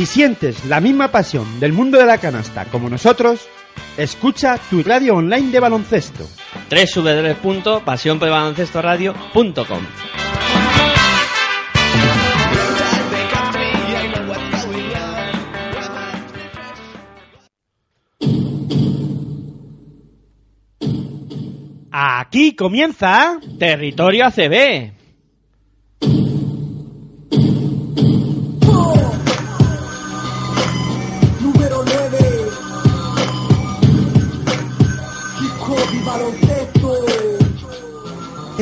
Si sientes la misma pasión del mundo de la canasta como nosotros, escucha tu radio online de baloncesto. www.pasionpelbaloncestoradio.com Aquí comienza Territorio ACB.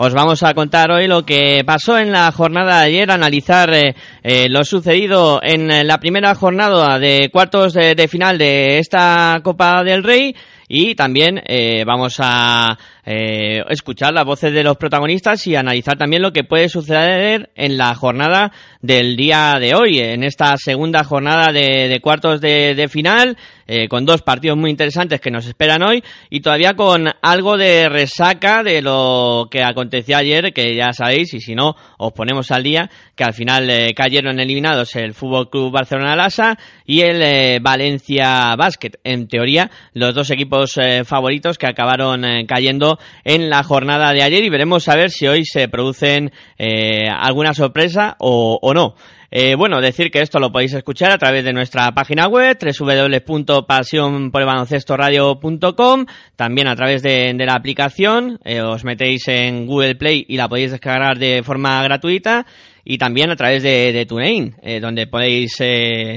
os vamos a contar hoy lo que pasó en la jornada de ayer, analizar eh, eh, lo sucedido en eh, la primera jornada de cuartos de, final de esta Copa del Rey y también vamos a escuchar las voces de los protagonistas y analizar también lo que puede suceder en la jornada del día de hoy, en esta segunda jornada de, de cuartos de, de final, eh, con dos partidos muy interesantes que nos esperan hoy y todavía con algo de resaca de lo que aconteció ayer, que ya sabéis, y si no, os ponemos al día, que al final eh, cayeron eliminados el Fútbol Club Barcelona Lasa y el eh, Valencia Basket. En teoría, los dos equipos favoritos que acabaron cayendo en la jornada de ayer y veremos a ver si hoy se producen alguna sorpresa o no. Eh, bueno, decir que esto lo podéis escuchar a través de nuestra página web www.pasionporbaloncestoradio.com también a través de, la aplicación eh, os metéis en Google Play y la podéis descargar de forma gratuita y también a través de, de TuneIn, eh, donde podéis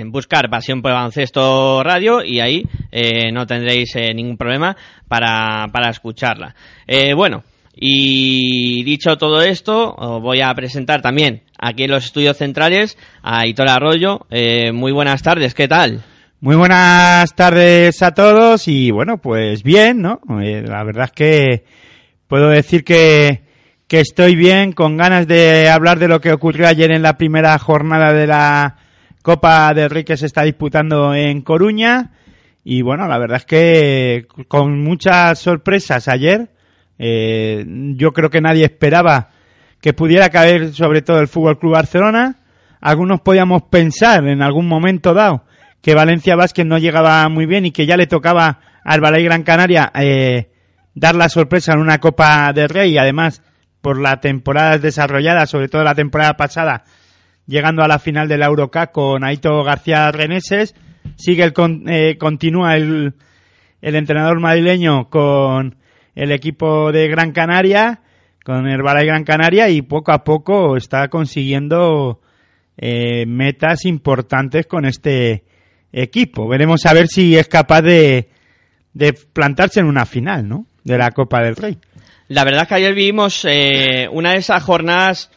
buscar Pasión por Baloncesto Radio y ahí no tendréis ningún problema para, para escucharla. Bueno, y dicho todo esto, os voy a presentar también aquí en los estudios centrales a Hitor Arroyo. Eh, muy buenas tardes, ¿qué tal? Muy buenas tardes a todos y bueno, pues bien, ¿no? Eh, la verdad es que puedo decir que, que estoy bien, con ganas de hablar de lo que ocurrió ayer en la primera jornada de la Copa del Rey que se está disputando en Coruña. Y bueno, la verdad es que con muchas sorpresas ayer, eh, yo creo que nadie esperaba que pudiera caer sobre todo el Fútbol Club Barcelona. Algunos podíamos pensar en algún momento dado que Valencia Vázquez no llegaba muy bien y que ya le tocaba al Balay Gran Canaria eh, dar la sorpresa en una Copa del Rey y además por la temporada desarrollada, sobre todo la temporada pasada, llegando a la final de la Eurocup con Aito García Reneses. Sigue el eh, continúa el, el entrenador madrileño con el equipo de Gran Canaria, con Balay Gran Canaria y poco a poco está consiguiendo eh, metas importantes con este equipo. Veremos a ver si es capaz de, de plantarse en una final, ¿no? De la Copa del Rey. La verdad es que ayer vivimos eh, una de esas jornadas,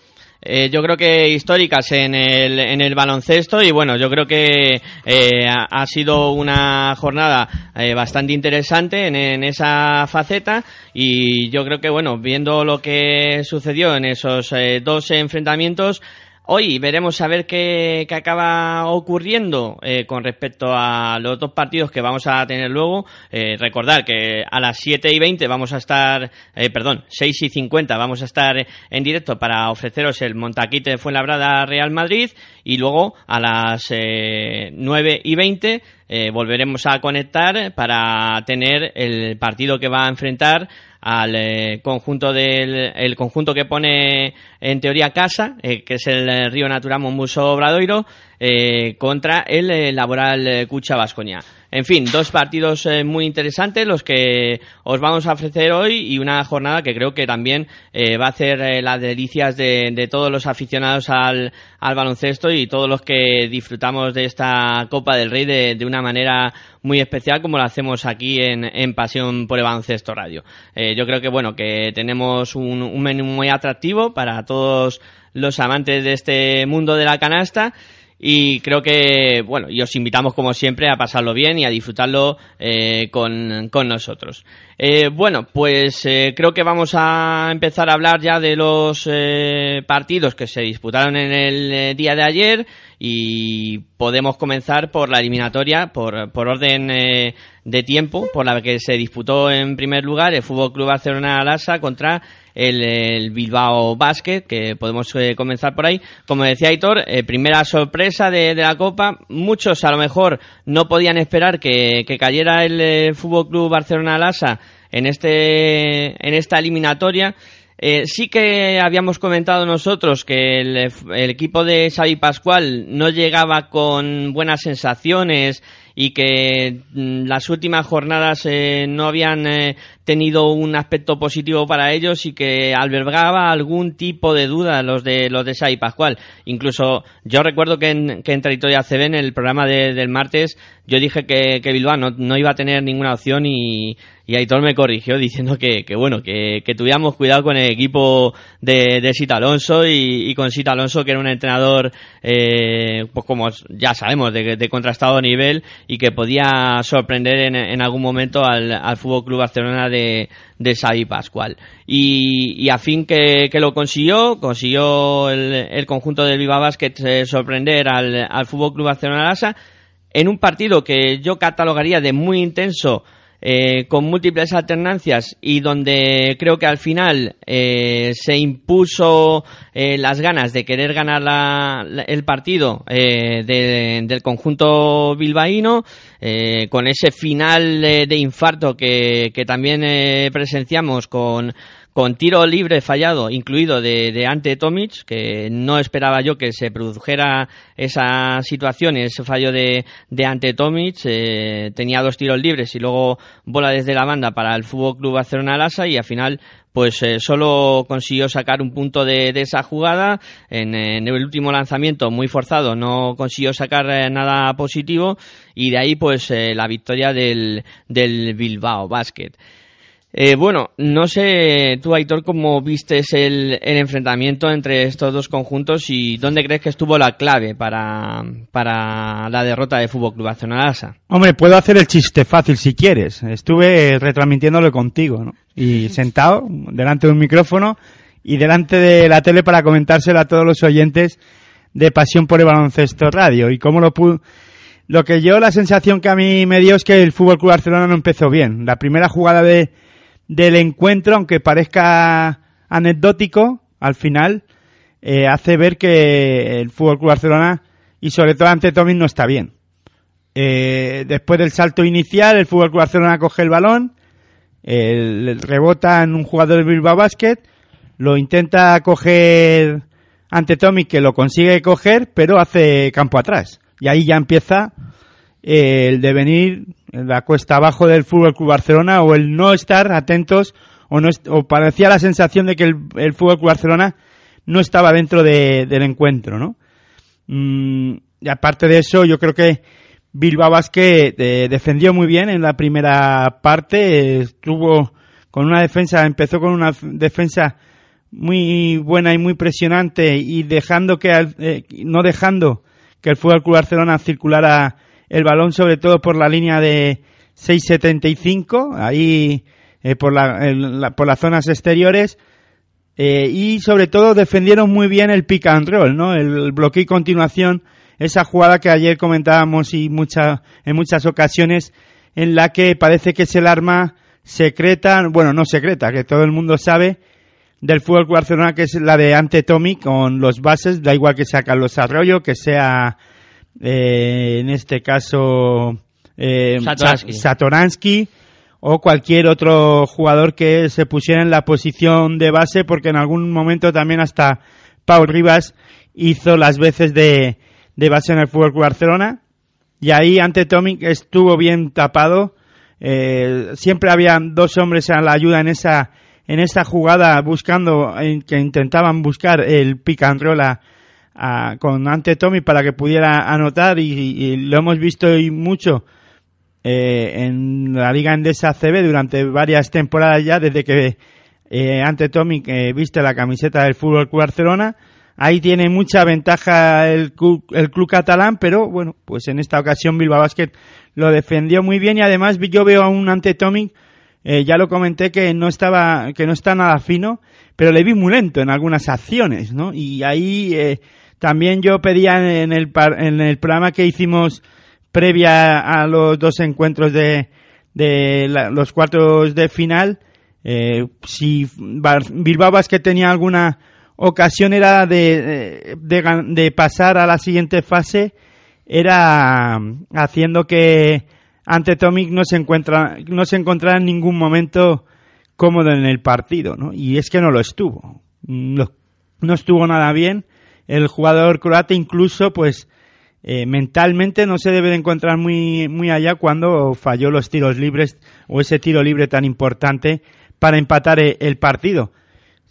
eh, yo creo que históricas en el, en el baloncesto y bueno, yo creo que eh, ha, sido una jornada eh, bastante interesante en, en esa faceta y yo creo que bueno, viendo lo que sucedió en esos eh, dos enfrentamientos, Hoy veremos a ver qué, qué acaba ocurriendo eh, con respecto a los dos partidos que vamos a tener luego. Eh, recordar que a las 7 y 20 vamos a estar, eh, perdón, 6 y 50 vamos a estar en directo para ofreceros el Montaquite de Fuenlabrada Real Madrid y luego a las eh, 9 y 20 eh, volveremos a conectar para tener el partido que va a enfrentar al eh, conjunto del el conjunto que pone en teoría casa, eh, que es el eh, Río Natural Monbuso Obradoiro, contra el Laboral Cucha Vascoña. En fin, dos partidos eh, muy interesantes los que os vamos a ofrecer hoy y una jornada que creo que también eh, va a hacer eh, las delicias de, todos los aficionados al, baloncesto y todos los que disfrutamos de esta Copa del Rey de, una manera muy especial como lo hacemos aquí en, Pasión por el Baloncesto Radio. yo creo que bueno, que tenemos un, un menú muy atractivo para todos los amantes de este mundo de la canasta y creo que, bueno, y os invitamos como siempre a pasarlo bien y a disfrutarlo eh, con, con, nosotros. Eh, bueno, pues eh, creo que vamos a empezar a hablar ya de los partidos que se disputaron en el día de ayer y podemos comenzar por la eliminatoria, por, por orden de tiempo, por la que se disputó en primer lugar el Fútbol Club Barcelona Alasa contra el, Bilbao Basket, que podemos eh, comenzar por ahí. Como decía Aitor, eh, primera sorpresa de, la Copa. Muchos a lo mejor no podían esperar que, cayera el, el Fútbol Club Barcelona Lasa en, este, en esta eliminatoria. Eh, sí que habíamos comentado nosotros que el, equipo de Xavi Pascual no llegaba con buenas sensaciones y que mm, las últimas jornadas eh, no habían eh, tenido un aspecto positivo para ellos y que albergaba algún tipo de duda los de los de Xavi Pascual. Incluso yo recuerdo que en, que en Territoria CB, en el programa del martes, yo dije que, que Bilbao no, no iba a tener ninguna opción y, y Aitor me corrigió diciendo que, que bueno, que, que, tuviéramos cuidado con el equipo de, de Sita Alonso y, con Sita Alonso, que era un entrenador, eh, pues como ya sabemos, de, de, contrastado nivel y que podía sorprender en, en algún momento al, al Fútbol Club Barcelona de, de Xavi Pascual. Y, y a fin que, que, lo consiguió, consiguió el, el conjunto del Viva Basket eh, sorprender al, al Fútbol Club Barcelona Lasa en un partido que yo catalogaría de muy intenso eh, con múltiples alternancias y donde creo que al final eh, se impuso eh, las ganas de querer ganar la, el partido del conjunto bilbaíno con ese final de infarto que, que también presenciamos con con tiro libre fallado incluido de, de, Ante Tomic, que no esperaba yo que se produjera esa situación, ese fallo de, de Ante Tomic, eh, tenía dos tiros libres y luego bola desde la banda para el Fútbol Club Barcelona Lasa y al final pues eh, solo consiguió sacar un punto de, de esa jugada. En, el último lanzamiento, muy forzado, no consiguió sacar eh, nada positivo y de ahí pues eh, la victoria del, del Bilbao Basket. Eh, bueno, no sé tú, Aitor, cómo vistes el, el, enfrentamiento entre estos dos conjuntos y dónde crees que estuvo la clave para, para la derrota de Fútbol Club Barcelona Hombre, puedo hacer el chiste fácil si quieres. Estuve retransmitiéndolo contigo, ¿no? Y sentado delante de un micrófono y delante de la tele para comentárselo a todos los oyentes de Pasión por el Baloncesto Radio. Y cómo lo pude... Lo que yo, la sensación que a mí me dio es que el Fútbol Club Barcelona no empezó bien. La primera jugada de del encuentro, aunque parezca anecdótico, al final eh, hace ver que el Fútbol Club Barcelona y sobre todo ante Tommy no está bien. Eh, después del salto inicial, el Fútbol Club Barcelona coge el balón, el, rebota en un jugador del Bilbao Basket, lo intenta coger ante Tommy que lo consigue coger, pero hace campo atrás. Y ahí ya empieza el devenir la cuesta abajo del Fútbol Club Barcelona o el no estar atentos o no o parecía la sensación de que el, Fútbol Club Barcelona no estaba dentro de, del encuentro, ¿no? Mm, y aparte de eso, yo creo que Bilbao Basket eh, defendió muy bien en la primera parte, estuvo con una defensa, empezó con una defensa muy buena y muy presionante y dejando que eh, no dejando que el Fútbol Club Barcelona circulara el balón sobre todo por la línea de 6.75, ahí eh, por, la, por las zonas exteriores, eh, y sobre todo defendieron muy bien el pick and roll, ¿no? El, bloqueo y continuación, esa jugada que ayer comentábamos y mucha, en muchas ocasiones, en la que parece que es el arma secreta, bueno, no secreta, que todo el mundo sabe, del fútbol Barcelona, que es la de Ante Tommy con los bases, da igual que sea Carlos Arroyo, que sea eh, en este caso eh, Satoransky. o cualquier otro jugador que se pusiera en la posición de base, porque en algún momento también hasta Paul Rivas hizo las veces de, de base en el Fútbol Barcelona. y ahí ante Tomic estuvo bien tapado. Eh, siempre había dos hombres a la ayuda en esa en esta jugada buscando que intentaban buscar el pick and roll con ante Tommy para que pudiera anotar y, lo hemos visto hoy mucho eh, en la liga endesa CB durante varias temporadas ya desde que eh, ante Tommy viste la camiseta del Fútbol Club Barcelona ahí tiene mucha ventaja el, el club catalán pero bueno pues en esta ocasión Bilbao Basket lo defendió muy bien y además yo veo a un ante Tommy eh, ya lo comenté que no estaba, que no está nada fino, pero le vi muy lento en algunas acciones, ¿no? Y ahí también yo pedía en el, en el programa que hicimos previa a los dos encuentros de, de los cuartos de final, eh, si Bilbao que tenía alguna ocasión era de, de, de pasar a la siguiente fase, era haciendo que ante Tomic no se encuentra no se encontraba en ningún momento cómodo en el partido, ¿no? Y es que no lo estuvo. No, no estuvo nada bien. El jugador croata incluso, pues, eh, mentalmente no se debe de encontrar muy, muy allá cuando falló los tiros libres o ese tiro libre tan importante para empatar e, el partido.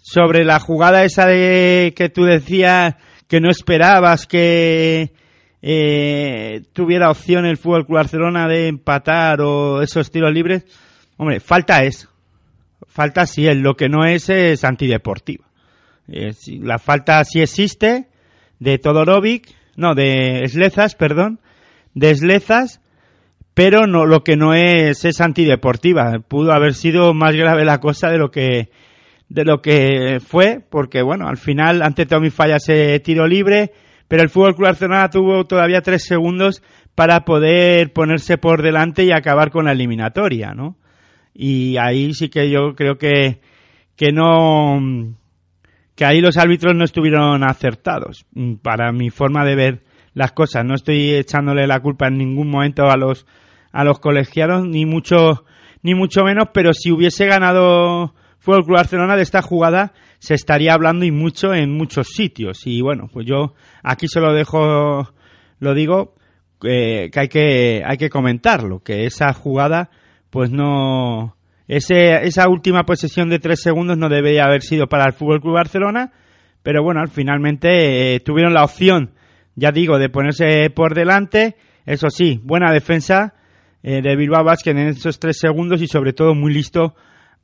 Sobre la jugada esa de que tú decías que no esperabas que eh, tuviera opción el Fútbol Barcelona de empatar o esos tiros libres, hombre, falta es. Falta sí es, lo que no es es antideportiva. Eh, la falta sí existe de Todorovic, no, de Slezas, perdón, de Slezas, pero no, lo que no es es antideportiva. Pudo haber sido más grave la cosa de lo que de lo que fue, porque bueno, al final ante Tommy falla ese tiro libre, pero el Fútbol Club Barcelona tuvo todavía tres segundos para poder ponerse por delante y acabar con la eliminatoria, ¿no? Y ahí sí que yo creo que, que no, que ahí los árbitros no estuvieron acertados, para mi forma de ver las cosas. No estoy echándole la culpa en ningún momento a los, a los colegiados, ni mucho, ni mucho menos, pero si hubiese ganado Fútbol Club Barcelona de esta jugada, se estaría hablando y mucho en muchos sitios. Y bueno, pues yo aquí se lo dejo, lo digo, eh, que hay que, hay que comentarlo, que esa jugada, pues no, ese, esa última posesión de tres segundos no debería haber sido para el Fútbol Club Barcelona, pero bueno, finalmente eh, tuvieron la opción, ya digo, de ponerse por delante. Eso sí, buena defensa eh, de Bilbao Basket en esos tres segundos y sobre todo muy listo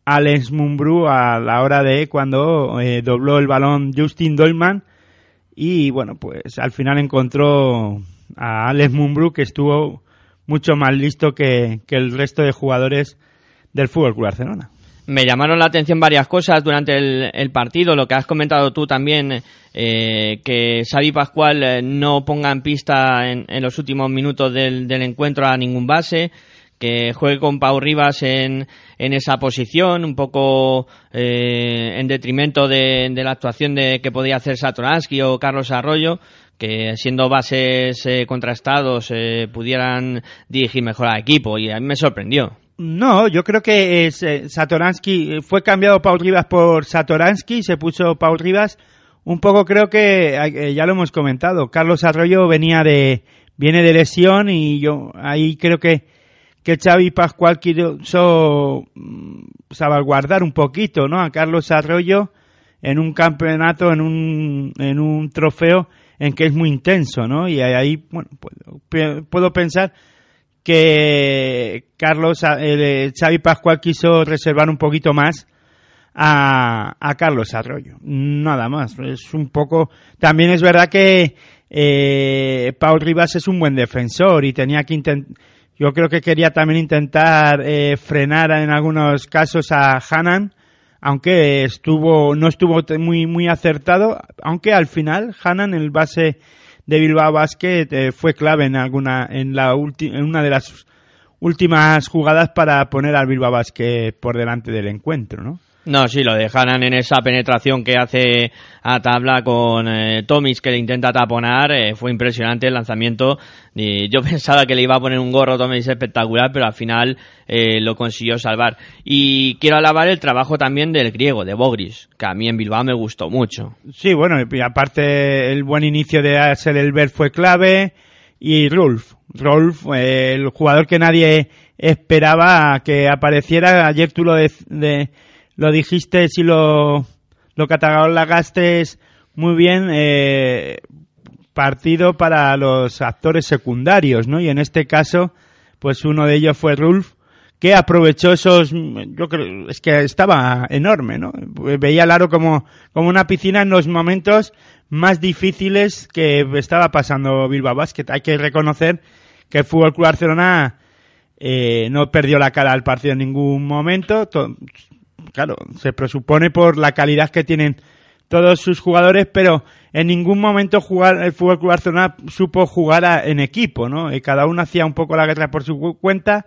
Alex Mumbrú a la hora de cuando eh, dobló el balón Justin Dolman y bueno, pues al final encontró a Alex Mumbrú que estuvo mucho más listo que, el resto de jugadores del Fútbol Club Barcelona. Me llamaron la atención varias cosas durante el, partido, lo que has comentado tú también, eh, que Xavi Pascual eh, no ponga en pista en, los últimos minutos del, encuentro a ningún base, que juegue con Pau Rivas en, en esa posición, un poco eh, en detrimento de, la actuación de que podía hacer Satoransky o Carlos Arroyo, que siendo bases eh, contrastados eh, pudieran dirigir mejor al equipo y a mí me sorprendió. No, yo creo que es, Satoransky fue cambiado Paul Rivas por Satoransky, se puso Paul Rivas. Un poco creo que ya lo hemos comentado. Carlos Arroyo venía de viene de lesión y yo ahí creo que que Xavi Pascual quiso mm, salvaguardar un poquito, ¿no? A Carlos Arroyo en un campeonato, en un, en un trofeo en que es muy intenso, ¿no? Y ahí, bueno, puedo, puedo pensar que Carlos, eh, Xavi Pascual quiso reservar un poquito más a, a Carlos Arroyo. Nada más. Es un poco, también es verdad que eh, Paul Rivas es un buen defensor y tenía que intentar yo creo que quería también intentar eh, frenar en algunos casos a Hanan, aunque estuvo no estuvo muy muy acertado, aunque al final Hanan, el base de Bilbao Basket, eh, fue clave en alguna en la en una de las últimas jugadas para poner al Bilbao Basket por delante del encuentro, ¿no? No, sí, lo dejaran en esa penetración que hace a tabla con eh, Tomis que le intenta taponar. Eh, fue impresionante el lanzamiento. Y yo pensaba que le iba a poner un gorro Tomis espectacular, pero al final eh, lo consiguió salvar. Y quiero alabar el trabajo también del griego, de Bogris, que a mí en Bilbao me gustó mucho. Sí, bueno, y aparte el buen inicio de Axel Elber fue clave. Y Rulf, Rolf, el jugador que nadie esperaba que apareciera. Ayer tú lo, de, lo dijiste y lo, lo catalogaste muy bien. Eh, partido para los actores secundarios, ¿no? Y en este caso, pues uno de ellos fue Rolf, que aprovechó esos, yo creo, es que estaba enorme, ¿no? Veía el aro como, como una piscina en los momentos más difíciles que estaba pasando Bilbao Basket. Hay que reconocer que el Fútbol Club Barcelona eh, no perdió la cara al partido en ningún momento. Claro, se presupone por la calidad que tienen todos sus jugadores, pero en ningún momento jugar el Fútbol Club Barcelona supo jugar en equipo, ¿no? Y cada uno hacía un poco la guerra por su cuenta.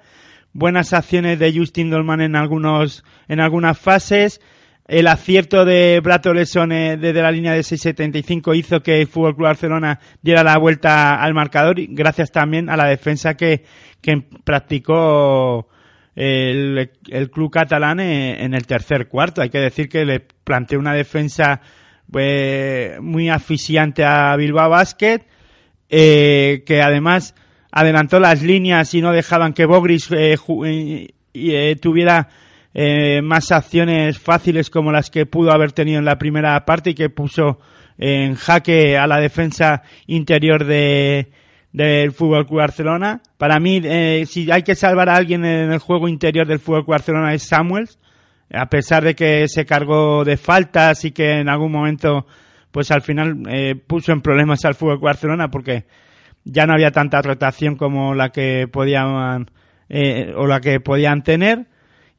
Buenas acciones de Justin Dolman en algunos, en algunas fases el acierto de Brato Lesone desde la línea de 6.75 hizo que el Fútbol Club Barcelona diera la vuelta al marcador y gracias también a la defensa que, practicó el, club catalán en, el tercer cuarto. Hay que decir que le planteó una defensa pues, muy asfixiante a Bilbao Basket, eh, que además adelantó las líneas y no dejaban que Bogris eh, tuviera más acciones fáciles como las que pudo haber tenido en la primera parte y que puso en jaque a la defensa interior de del Fútbol Club Barcelona. Para mí, eh, si hay que salvar a alguien en el juego interior del Fútbol Club Barcelona es Samuels, a pesar de que se cargó de faltas y que en algún momento, pues al final eh, puso en problemas al Fútbol Club Barcelona porque ya no había tanta rotación como la que podían o la que podían tener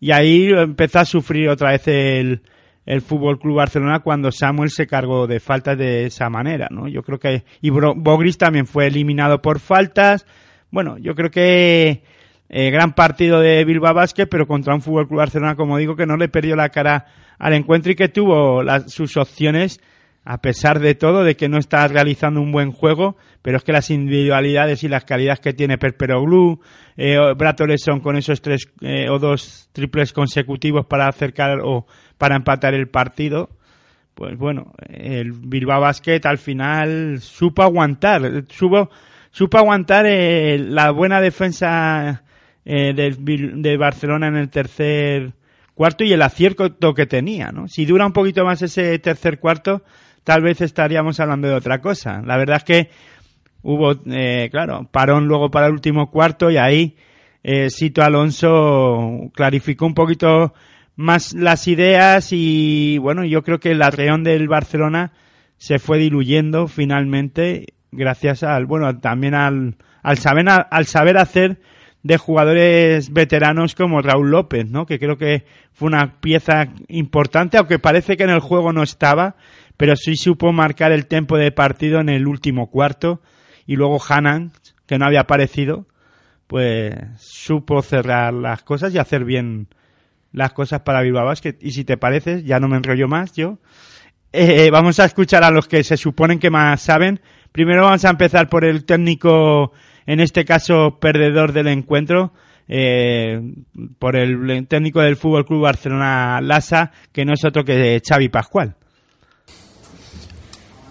y ahí empezó a sufrir otra vez el, el Fútbol Club Barcelona cuando Samuel se cargó de faltas de esa manera, ¿no? Yo creo que y Bogris también fue eliminado por faltas. Bueno, yo creo que eh, gran partido de Bilbao Basket, pero contra un Fútbol Club Barcelona, como digo, que no le perdió la cara al encuentro y que tuvo las, sus opciones a pesar de todo, de que no está realizando un buen juego, pero es que las individualidades y las calidades que tiene Perperoglu, eh, son con esos tres eh, o dos triples consecutivos para acercar o para empatar el partido, pues bueno, el Bilbao Basket al final supo aguantar, supo, supo aguantar eh, la buena defensa eh, de, de Barcelona en el tercer cuarto y el acierto que tenía, ¿no? Si dura un poquito más ese tercer cuarto, tal vez estaríamos hablando de otra cosa. La verdad es que hubo, eh, claro, parón luego para el último cuarto y ahí eh, Sito Alonso clarificó un poquito más las ideas y bueno, yo creo que el atreón del Barcelona se fue diluyendo finalmente gracias al, bueno, también al, al saber, al saber hacer de jugadores veteranos como Raúl López, ¿no? Que creo que fue una pieza importante, aunque parece que en el juego no estaba, pero sí supo marcar el tiempo de partido en el último cuarto y luego Hanan, que no había aparecido, pues supo cerrar las cosas y hacer bien las cosas para Bilbao Basket. Y si te parece, ya no me enrollo más yo, eh, vamos a escuchar a los que se suponen que más saben. Primero vamos a empezar por el técnico, en este caso perdedor del encuentro, eh, por el técnico del Fútbol Club Barcelona Lasa, que no es otro que Xavi Pascual.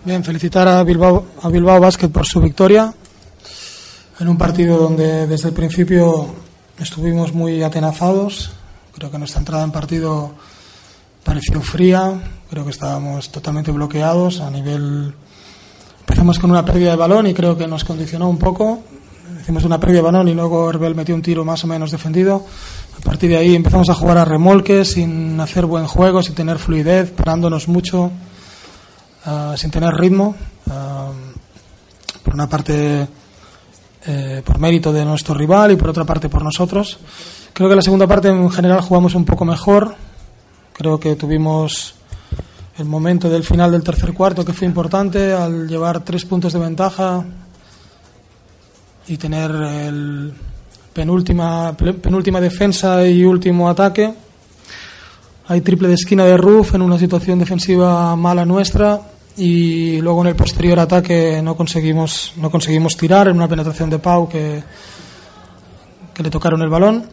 Bien, felicitar a Bilbao, a Bilbao Basket por su victoria en un partido donde desde el principio estuvimos muy atenazados. Creo que nuestra entrada en partido pareció fría, creo que estábamos totalmente bloqueados a nivel. Empezamos con una pérdida de balón y creo que nos condicionó un poco. Hicimos una pérdida de balón y luego Herbel metió un tiro más o menos defendido. A partir de ahí empezamos a jugar a remolque sin hacer buen juego, sin tener fluidez, parándonos mucho. Ah, sin tener ritmo, ah, por una parte eh, por mérito de nuestro rival y por otra parte por nosotros. Creo que la segunda parte en general jugamos un poco mejor, creo que tuvimos el momento del final del tercer cuarto que fue importante al llevar tres puntos de ventaja y tener el penúltima, penúltima defensa y último ataque. Hay triple de esquina de Ruf en una situación defensiva mala nuestra y luego en el posterior ataque no conseguimos no conseguimos tirar en una penetración de Pau que, que le tocaron el balón.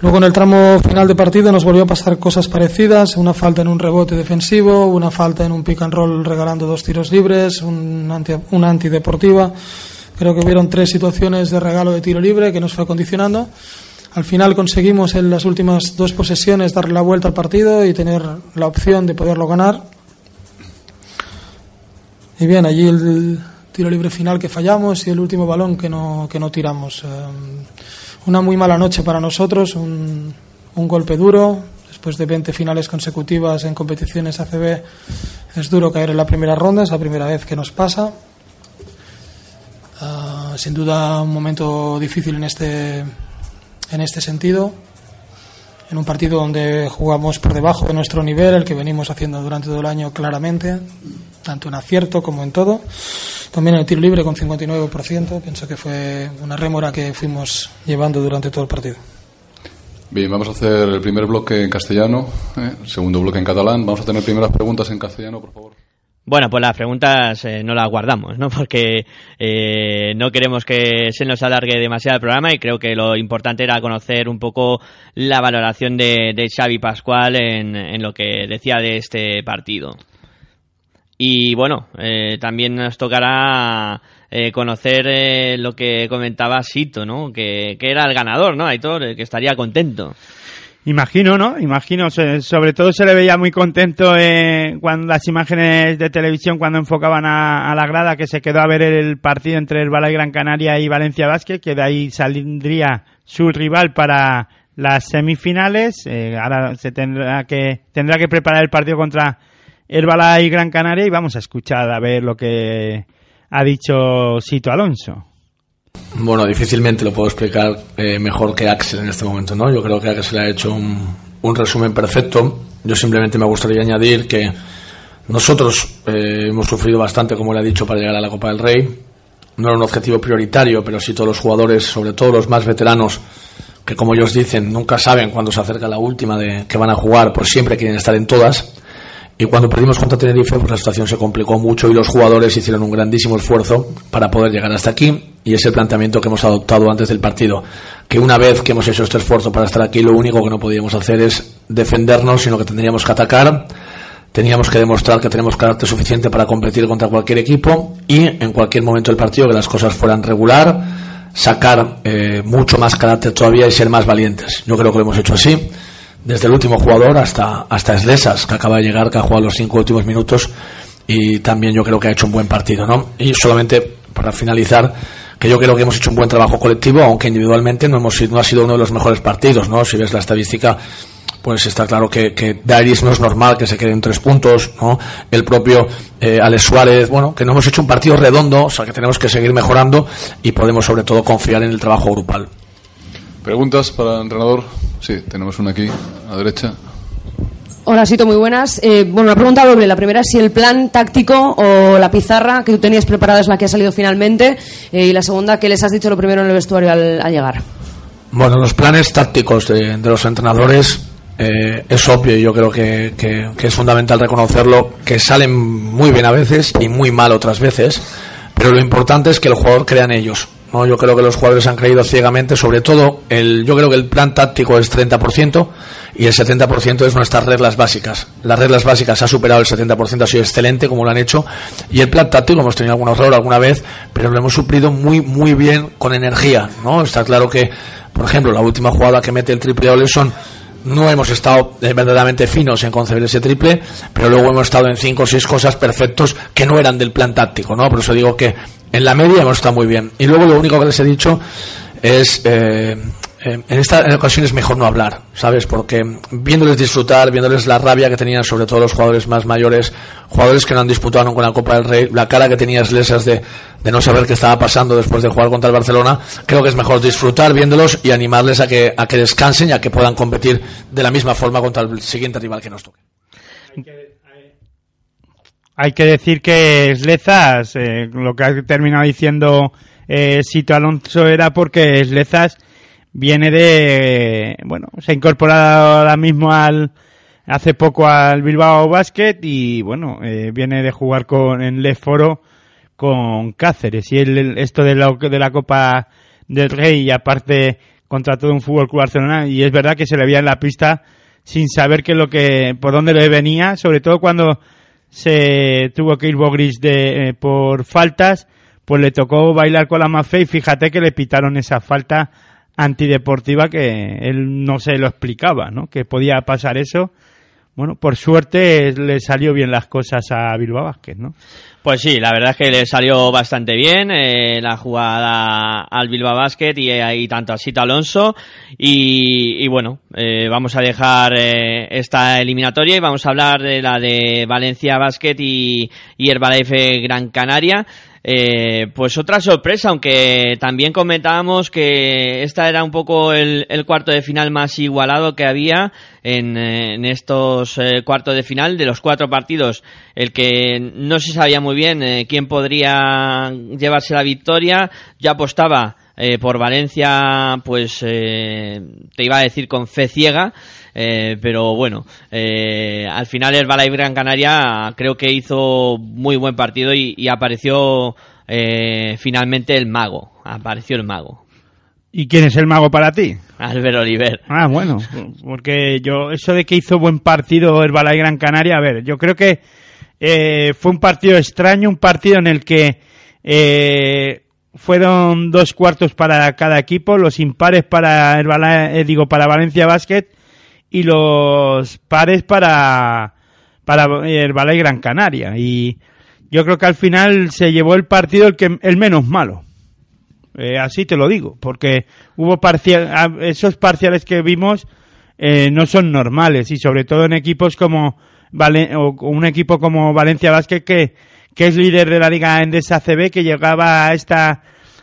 Luego en el tramo final de partido nos volvió a pasar cosas parecidas, una falta en un rebote defensivo, una falta en un pick and roll regalando dos tiros libres, una, anti, una antideportiva. Creo que hubieron tres situaciones de regalo de tiro libre que nos fue condicionando. Al final conseguimos en las últimas dos posesiones darle la vuelta al partido y tener la opción de poderlo ganar. Y bien, allí el tiro libre final que fallamos y el último balón que no, que no tiramos. Eh, una muy mala noche para nosotros, un, un golpe duro. Después de 20 finales consecutivas en competiciones ACB, es duro caer en la primera ronda, es la primera vez que nos pasa. Ah, sin duda un momento difícil en este, en este sentido. En un partido donde jugamos por debajo de nuestro nivel, el que venimos haciendo durante todo el año claramente, tanto en acierto como en todo. También en el tiro libre con 59%, pienso que fue una rémora que fuimos llevando durante todo el partido. Bien, vamos a hacer el primer bloque en castellano, ¿eh? el segundo bloque en catalán. Vamos a tener primeras preguntas en castellano, por favor. Bueno, pues las preguntas eh, no las guardamos, ¿no? Porque eh, no queremos que se nos alargue demasiado el programa y creo que lo importante era conocer un poco la valoración de, de Xavi Pascual en, en, lo que decía de este partido. Y bueno, eh, también nos tocará eh, conocer eh, lo que comentaba Sito, ¿no? Que, que, era el ganador, ¿no? Aitor, que estaría contento. Imagino, ¿no? Imagino, sobre todo se le veía muy contento eh, cuando las imágenes de televisión cuando enfocaban a, la grada que se quedó a ver el partido entre el Balay Gran Canaria y Valencia Basket, que de ahí saldría su rival para las semifinales. Eh, ahora se tendrá que tendrá que preparar el partido contra el Balay Gran Canaria y vamos a escuchar a ver lo que ha dicho Sito Alonso. Bueno, difícilmente lo puedo explicar eh, mejor que Axel en este momento, ¿no? Yo creo que Axel ha hecho un, resumen perfecto. Yo simplemente me gustaría añadir que nosotros eh, hemos sufrido bastante, como le ha dicho, para llegar a la Copa del Rey. No era un objetivo prioritario, pero sí todos los jugadores, sobre todo los más veteranos, que como ellos dicen, nunca saben cuándo se acerca la última de que van a jugar, pues siempre quieren estar en todas. Y cuando perdimos contra Tenerife, pues la situación se complicó mucho y los jugadores hicieron un grandísimo esfuerzo para poder llegar hasta aquí. Y es el planteamiento que hemos adoptado antes del partido. Que una vez que hemos hecho este esfuerzo para estar aquí, lo único que no podíamos hacer es defendernos, sino que tendríamos que atacar. Teníamos que demostrar que tenemos carácter suficiente para competir contra cualquier equipo y en cualquier momento del partido que las cosas fueran regular, sacar eh, mucho más carácter todavía y ser más valientes. Yo creo que lo hemos hecho así desde el último jugador hasta, hasta Slesas, que acaba de llegar, que ha jugado los cinco últimos minutos y también yo creo que ha hecho un buen partido, ¿no? Y solamente para finalizar, que yo creo que hemos hecho un buen trabajo colectivo, aunque individualmente no, hemos, no ha sido uno de los mejores partidos, ¿no? Si ves la estadística, pues está claro que, que Dairis no es normal que se quede en tres puntos, ¿no? El propio eh, Alex Suárez, bueno, que no hemos hecho un partido redondo, o sea que tenemos que seguir mejorando y podemos sobre todo confiar en el trabajo grupal. ¿Preguntas para el entrenador? Sí, tenemos una aquí, a la derecha. Hola, Sito, muy buenas. Eh, bueno, una pregunta doble. La primera es si el plan táctico o la pizarra que tú tenías preparada es la que ha salido finalmente. Eh, y la segunda, ¿qué les has dicho lo primero en el vestuario al, al llegar? Bueno, los planes tácticos de, de los entrenadores eh, es obvio y yo creo que, que, que, es fundamental reconocerlo, que salen muy bien a veces y muy mal otras veces, pero lo importante es que el jugador crea en ellos. ¿No? Yo creo que los jugadores han creído ciegamente, sobre todo, el, yo creo que el plan táctico es 30% y el 70% es nuestras reglas básicas. Las reglas básicas ha superado el 70%, ha sido excelente como lo han hecho y el plan táctico hemos tenido algún error alguna vez, pero lo hemos suplido muy, muy bien con energía. ¿no? Está claro que, por ejemplo, la última jugada que mete el triple Oleson no hemos estado eh, verdaderamente finos en concebir ese triple, pero luego hemos estado en cinco o seis cosas perfectos que no eran del plan táctico, ¿no? Por eso digo que en la media hemos estado muy bien. Y luego lo único que les he dicho es, eh, en esta ocasión es mejor no hablar, ¿sabes? Porque viéndoles disfrutar, viéndoles la rabia que tenían, sobre todo los jugadores más mayores, jugadores que no han disputado con la Copa del Rey, la cara que tenía Slesas de, de no saber qué estaba pasando después de jugar contra el Barcelona, creo que es mejor disfrutar viéndolos y animarles a que, a que descansen y a que puedan competir de la misma forma contra el siguiente rival que nos toque. Hay que decir que Slezas, eh, lo que ha terminado diciendo eh, Sito Alonso era porque Slezas viene de, bueno, se ha incorporado ahora mismo al, hace poco al Bilbao Basket y bueno, eh, viene de jugar con, en Leforo con Cáceres. Y el, esto de la, de la Copa del Rey y aparte contra todo un Fútbol Club Barcelona y es verdad que se le veía en la pista sin saber que lo que, por dónde le venía, sobre todo cuando se tuvo que ir Bogris de, eh, por faltas, pues le tocó bailar con la fe y fíjate que le pitaron esa falta antideportiva que él no se lo explicaba, ¿no? Que podía pasar eso. Bueno, por suerte le salió bien las cosas a Bilbao Vázquez, ¿no? Pues sí, la verdad es que le salió bastante bien eh, la jugada al Bilbao Basket y, ahí tanto a Sito Alonso. Y, bueno, eh, vamos a dejar eh, esta eliminatoria y vamos a hablar de la de Valencia Basket y, y Herbalife Gran Canaria. Eh, pues otra sorpresa, aunque también comentábamos que esta era un poco el, cuarto de final más igualado que había en, en estos eh, cuartos de final. De los cuatro partidos, el que no se sabía muy bien eh, quién podría llevarse la victoria, ya apostaba eh, por Valencia, pues te iba a decir con fe ciega. Eh, pero bueno, eh, al final el Balay Gran Canaria creo que hizo muy buen partido y, apareció eh, finalmente el mago. Apareció el mago. ¿Y quién es el mago para ti? Albert Oliver. Ah, bueno, porque yo, eso de que hizo buen partido el Balay Gran Canaria, a ver, yo creo que fue un partido extraño, un partido en el que fueron dos cuartos para cada equipo, los impares para el digo, para Valencia Basket y los pares para, para el Balay Gran Canaria. Y yo creo que al final se llevó el partido el, que, el menos malo. Eh, así te lo digo, porque hubo parcial, esos parciales que vimos eh, no son normales y sobre todo en equipos como o un equipo como Valencia Vázquez que, que es líder de la Liga Endesa CB que llegaba a esta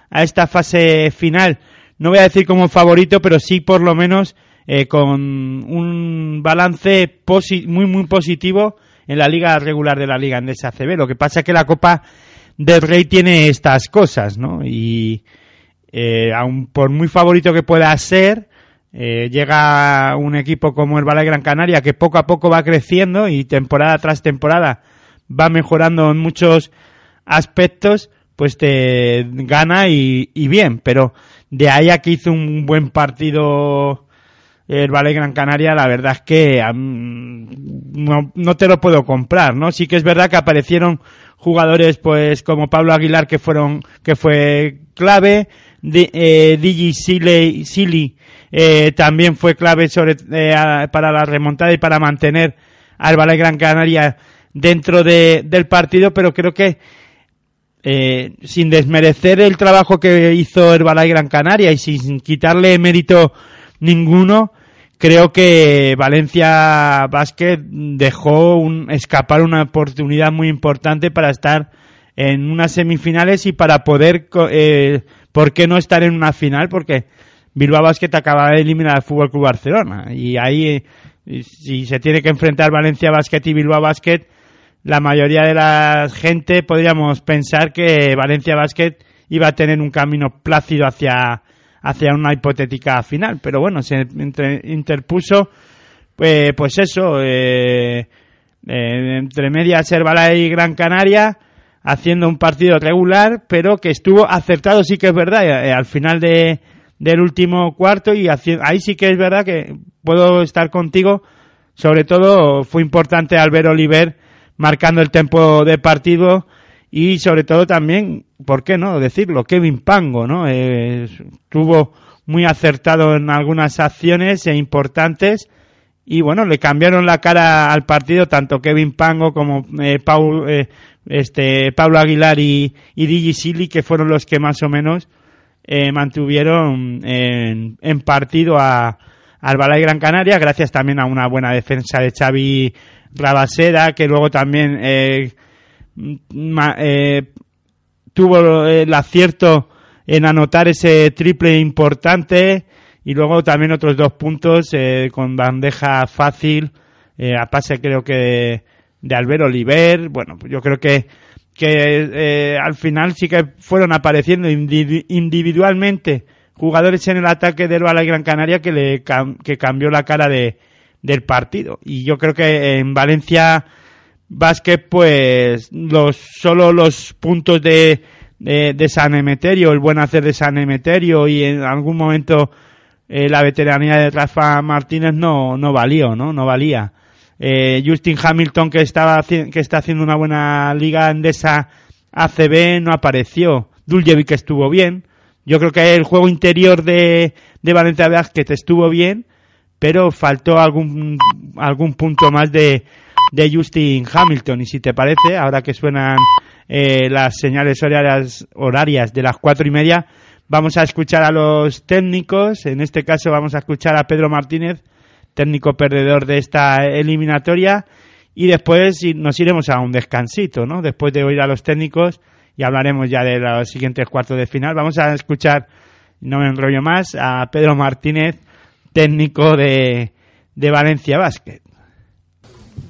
a esta fase final. No voy a decir como favorito, pero sí por lo menos eh, con un balance muy, muy positivo en la liga regular de la Liga Andesa ACB. Lo que pasa es que la Copa del Rey tiene estas cosas, ¿no? Y eh, aun por muy favorito que pueda ser, eh, llega un equipo como el Balay Gran Canaria que poco a poco va creciendo y temporada tras temporada va mejorando en muchos aspectos, pues te gana y, bien. Pero de ahí a que hizo un buen partido el Valle Gran Canaria, la verdad es que no, no, te lo puedo comprar, ¿no? Sí que es verdad que aparecieron jugadores, pues, como Pablo Aguilar, que fueron, que fue clave, eh, Digi Silly, eh, también fue clave sobre, eh, para la remontada y para mantener al Valle Gran Canaria dentro de, del partido, pero creo que eh, sin desmerecer el trabajo que hizo el Balay Gran Canaria y sin quitarle mérito ninguno, creo que Valencia Basket dejó un, escapar una oportunidad muy importante para estar en unas semifinales y para poder, eh, ¿por qué no estar en una final? Porque Bilbao Basket acaba de eliminar al Fútbol Club Barcelona y ahí, eh, si se tiene que enfrentar Valencia Basket y Bilbao Basket, la mayoría de la gente podríamos pensar que Valencia Basket iba a tener un camino plácido hacia hacia una hipotética final. Pero bueno, se interpuso, pues, pues eso, eh, eh, entre medias Herbala y Gran Canaria, haciendo un partido regular, pero que estuvo acertado, sí que es verdad, eh, al final de, del último cuarto y ahí sí que es verdad que puedo estar contigo. Sobre todo fue importante Albert Oliver marcando el tiempo de partido y sobre todo también, ¿por qué no decirlo? Kevin Pango, ¿no? Eh, estuvo muy acertado en algunas acciones e importantes y bueno, le cambiaron la cara al partido tanto Kevin Pango como eh, Paul, eh, este, Pablo Aguilar y, y Digi Silly, que fueron los que más o menos eh, mantuvieron en, en partido a, al Balay Gran Canaria, gracias también a una buena defensa de Xavi Rabaseda, que luego también eh, eh, tuvo el acierto en anotar ese triple importante. Y luego también otros dos puntos eh, con bandeja fácil eh, a pase creo que de, Albert Oliver. Bueno yo creo que que eh, al final sí que fueron apareciendo individualmente jugadores en el ataque del Balay Gran Canaria que le que cambió la cara de del partido y yo creo que en Valencia básquet, pues los, solo los puntos de, de, San Emeterio, el buen hacer de San Emeterio y en algún momento eh, la veteranía de Rafa Martínez no, no valió, ¿no? No valía. Eh, Justin Hamilton, que, estaba, que está haciendo una buena liga en esa ACB, no apareció. Duljevic estuvo bien. Yo creo que el juego interior de, de Valencia Basket estuvo bien, pero faltó algún, algún punto más de, de Justin Hamilton. Y si te parece, ahora que suenan eh, las señales horarias, horarias de las cuatro y media, vamos a escuchar a los técnicos. En este caso vamos a escuchar a Pedro Martínez, técnico perdedor de esta eliminatoria. Y después nos iremos a un descansito, ¿no? Después de oír a los técnicos y hablaremos ya de los siguientes cuartos de final. Vamos a escuchar, no me enrollo más, a Pedro Martínez, técnico de, de Valencia Basket.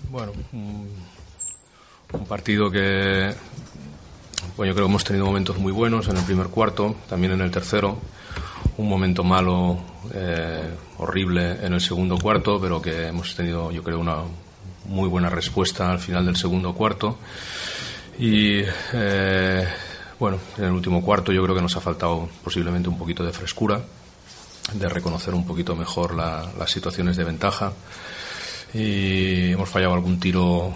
Bueno, un, partido que bueno, yo creo que hemos tenido momentos muy buenos en el primer cuarto, también en el tercero. Un momento malo, eh, horrible en el segundo cuarto, pero que hemos tenido, yo creo, una muy buena respuesta al final del segundo cuarto. Y eh, bueno, en el último cuarto yo creo que nos ha faltado posiblemente un poquito de frescura, de reconocer un poquito mejor la- las situaciones de ventaja. Y hemos fallado algún tiro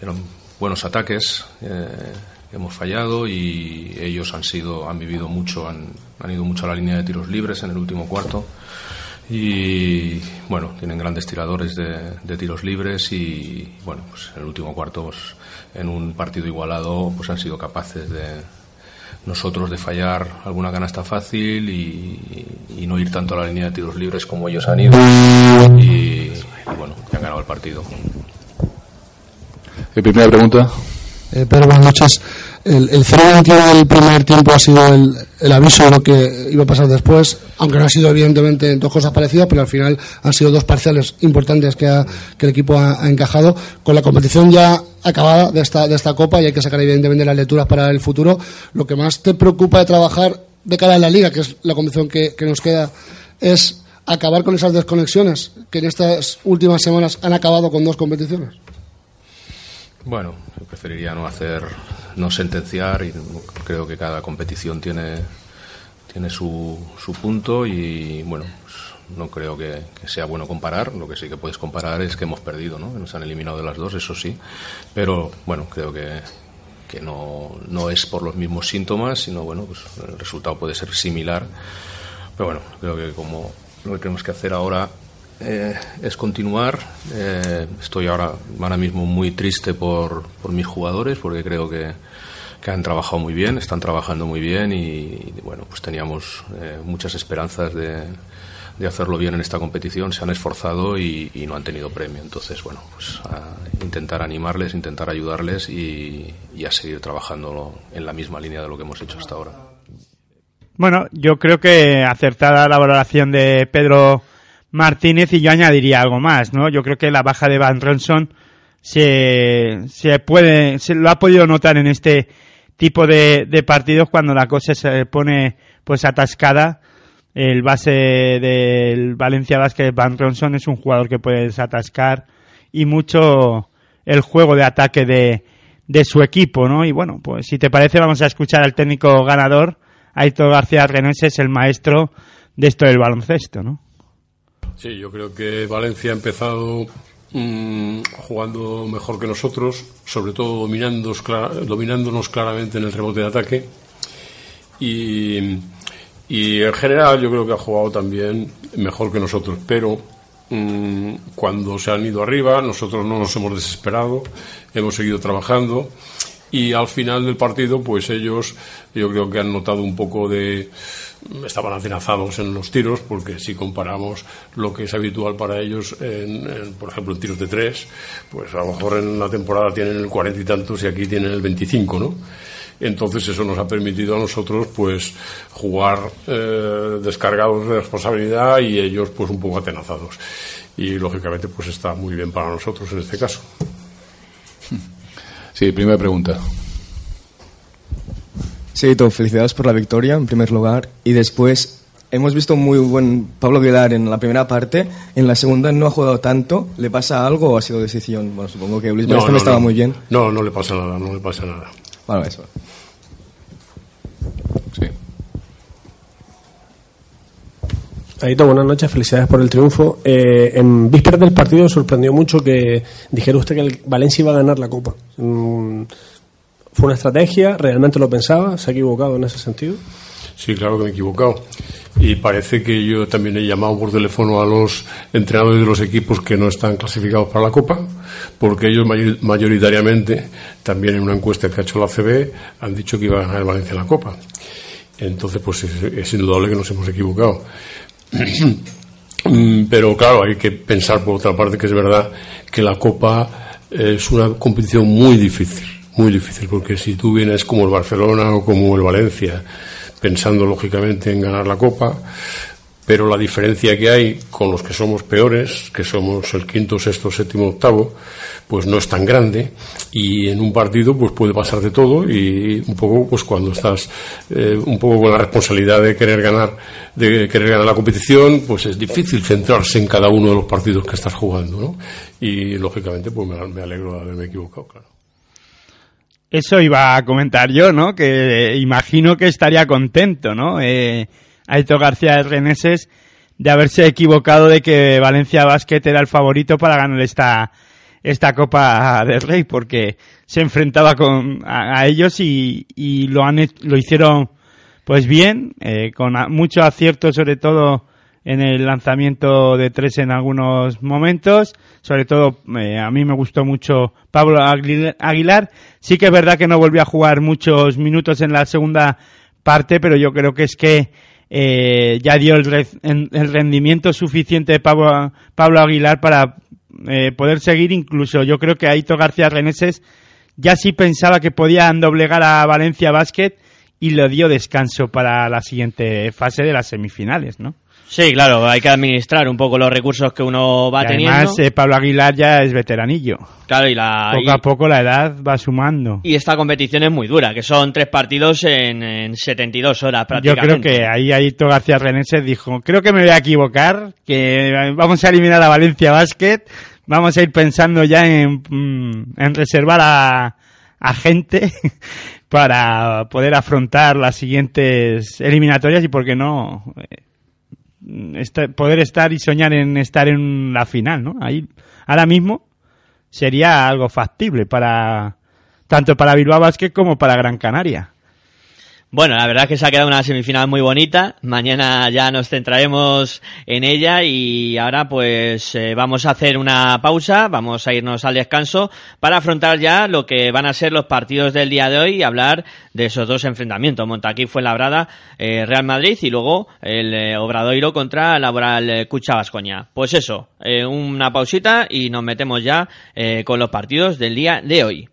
eran buenos ataques. eh, hemos fallado y ellos han sido han vivido mucho han, han ido mucho a la línea de tiros libres en el último cuarto y bueno tienen grandes tiradores de, de tiros libres y bueno pues en el último cuarto pues, en un partido igualado pues han sido capaces de nosotros de fallar alguna canasta fácil y, y no ir tanto a la línea de tiros libres como ellos han ido y, y bueno ya han ganado el partido Eh, primera pregunta. Eh, Pedro, buenas noches. El, el 0-21 del primer tiempo ha sido el, el aviso de lo que iba a pasar después, aunque no ha sido evidentemente dos cosas parecidas, pero al final han sido dos parciales importantes que, ha- que el equipo ha, ha encajado. Con la competición ya acabada de esta, de esta Copa y hay que sacar evidentemente las lecturas para el futuro, lo que más te preocupa de trabajar de cara a la Liga, que es la competición que, que nos queda, es acabar con esas desconexiones que en estas últimas semanas han acabado con dos competiciones. Bueno, preferiría no hacer, no sentenciar y creo que cada competición tiene, tiene su, su punto y bueno, no creo que, que sea bueno comparar. Lo que sí que puedes comparar es que hemos perdido, ¿no? Nos han eliminado de las dos, eso sí. Pero bueno, creo que, que no, no es por los mismos síntomas, sino bueno, pues el resultado puede ser similar. Pero bueno, creo que como lo que tenemos que hacer ahora eh, es continuar. Eh, estoy ahora, ahora mismo muy triste por, por mis jugadores porque creo que, que han trabajado muy bien, están trabajando muy bien y, y, bueno, pues teníamos eh, muchas esperanzas de, de hacerlo bien en esta competición. Se han esforzado y, no han tenido premio. Entonces, bueno, pues intentar animarles, intentar ayudarles y, y a seguir trabajando en la misma línea de lo que hemos hecho hasta ahora. Bueno, yo creo que acertada la valoración de Pedro Martínez y yo añadiría algo más, ¿no? Yo creo que la baja de Van Ronson se, se puede, se lo ha podido notar en este tipo de, de partidos cuando la cosa se pone pues atascada. El base del Valencia Basket, Van Ronson, es un jugador que puede desatascar y mucho el juego de ataque de, de su equipo, ¿no? Y bueno, pues si te parece vamos a escuchar al técnico ganador, Aitor García Reneses, el maestro de esto del baloncesto, ¿no? Sí, yo creo que Valencia ha empezado mm, jugando mejor que nosotros, sobre todo dominándonos, dominándonos claramente en el rebote de ataque. Y, y en general yo creo que ha jugado también mejor que nosotros, pero mm, cuando se han ido arriba nosotros no nos hemos desesperado, hemos seguido trabajando y al final del partido pues ellos yo creo que han notado un poco de estaban atenazados en los tiros porque si comparamos lo que es habitual para ellos en, por ejemplo en tiros de tres pues a lo mejor en una temporada tienen el cuarenta y tantos y aquí tienen el 25 ¿no? Entonces eso nos ha permitido a nosotros pues jugar eh, descargados de responsabilidad y ellos pues un poco atenazados y lógicamente pues está muy bien para nosotros en este caso Sí, primera pregunta. Sí, Tito, felicidades por la victoria en primer lugar. Y después, hemos visto muy buen Pablo Aguilar en la primera parte. En la segunda no ha jugado tanto. ¿Le pasa algo o ha sido decisión? Bueno, supongo que Luis No, no, estaba no. muy bien. No, no le pasa nada, no le pasa nada. Bueno, eso. Sí. Aito, buenas noches, felicidades por el triunfo. Eh, en vísperas del partido sorprendió mucho que dijera usted que el Valencia iba a ganar la Copa. Mm, ¿Fue una estrategia? ¿Realmente lo pensaba? ¿Se ha equivocado en ese sentido? Sí, claro que me he equivocado. Y parece que yo también he llamado por teléfono a los entrenadores de los equipos que no están clasificados para la Copa, porque ellos mayor- mayoritariamente, también en una encuesta que ha hecho la CB, han dicho que iba a ganar el Valencia la Copa. Entonces, pues es, es indudable que nos hemos equivocado. Pero claro, hay que pensar por otra parte que es verdad que la Copa es una competición muy difícil, muy difícil, porque si tú vienes como el Barcelona o como el Valencia, pensando lógicamente en ganar la Copa, pero la diferencia que hay con los que somos peores, que somos el quinto, sexto, séptimo, octavo, pues no es tan grande y en un partido pues puede pasar de todo y un poco pues cuando estás eh, un poco con la responsabilidad de querer ganar de querer ganar la competición pues es difícil centrarse en cada uno de los partidos que estás jugando ¿no? y lógicamente pues me, me alegro de haberme equivocado claro Eso iba a comentar yo, ¿no? Que imagino que estaría contento, ¿no? Eh, Aitor García de Reneses de haberse equivocado de que Valencia Basket era el favorito para ganar esta, esta Copa del Rey, porque se enfrentaba con, a, a ellos y, y lo han, lo hicieron pues bien, eh, con mucho acierto sobre todo en el lanzamiento de tres en algunos momentos. Sobre todo, eh, a mí me gustó mucho Pablo Aguil- Aguilar. Sí que es verdad que no volvió a jugar muchos minutos en la segunda parte, pero yo creo que es que eh, ya dio el, re- el rendimiento suficiente de Pablo, Pablo Aguilar para eh, poder seguir. Incluso yo creo que Aito García Reneses ya sí pensaba que podían doblegar a Valencia Basket y le dio descanso para la siguiente fase de las semifinales, ¿no? Sí, claro, hay que administrar un poco los recursos que uno va Y teniendo. además, eh, Pablo Aguilar ya es veteranillo. Claro, y la Poco y- a poco la edad va sumando. y esta competición es muy dura, que son tres partidos en, en 72 horas Yo prácticamente. creo que ahí Aito García Reneses dijo, creo que me voy a equivocar, que vamos a eliminar a Valencia Basket, vamos a ir pensando ya en, mm, en reservar a, a gente para poder afrontar las siguientes eliminatorias y, por qué no, poder estar y soñar en estar en la final, ¿no? Ahí, ahora mismo sería algo factible para, tanto para Bilbao Basket como para Gran Canaria. Bueno, la verdad es que se ha quedado una semifinal muy bonita. Mañana ya nos centraremos en ella y ahora pues eh, vamos a hacer una pausa, vamos a irnos al descanso para afrontar ya lo que van a ser los partidos del día de hoy y hablar de esos dos enfrentamientos. Montaquí fue Labrada, eh, Real Madrid y luego el eh, Obradoiro contra Laboral eh, Cucha Vascoña. Pues eso, eh, una pausita y nos metemos ya con los partidos del día de hoy.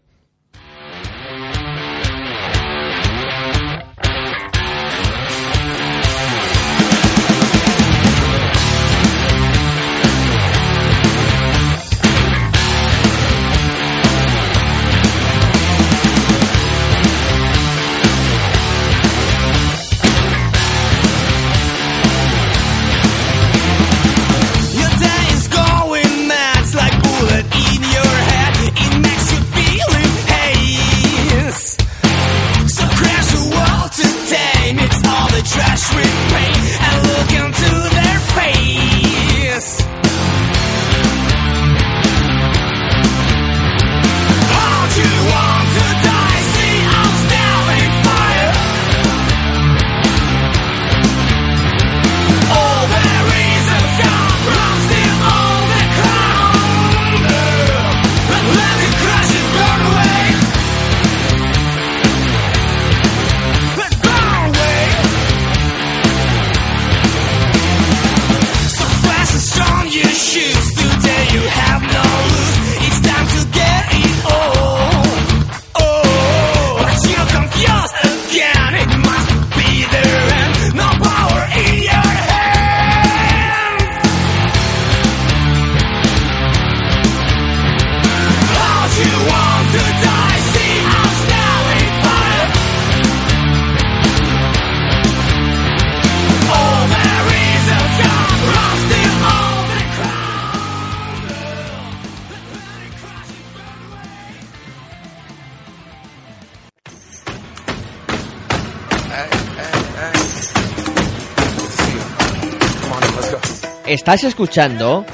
Estás escuchando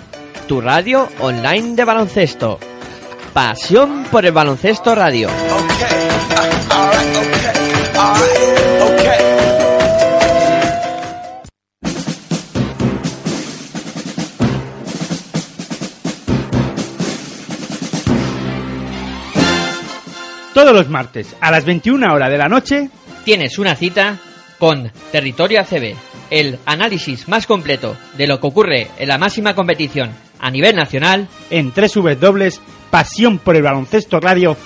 tu radio online de baloncesto. Pasión por el Baloncesto Radio. Todos los martes a las 21 horas de la noche Tienes una cita con Territorio ACB, el análisis más completo de lo que ocurre en la máxima competición a nivel nacional en www.pasión por el baloncesto radio.com.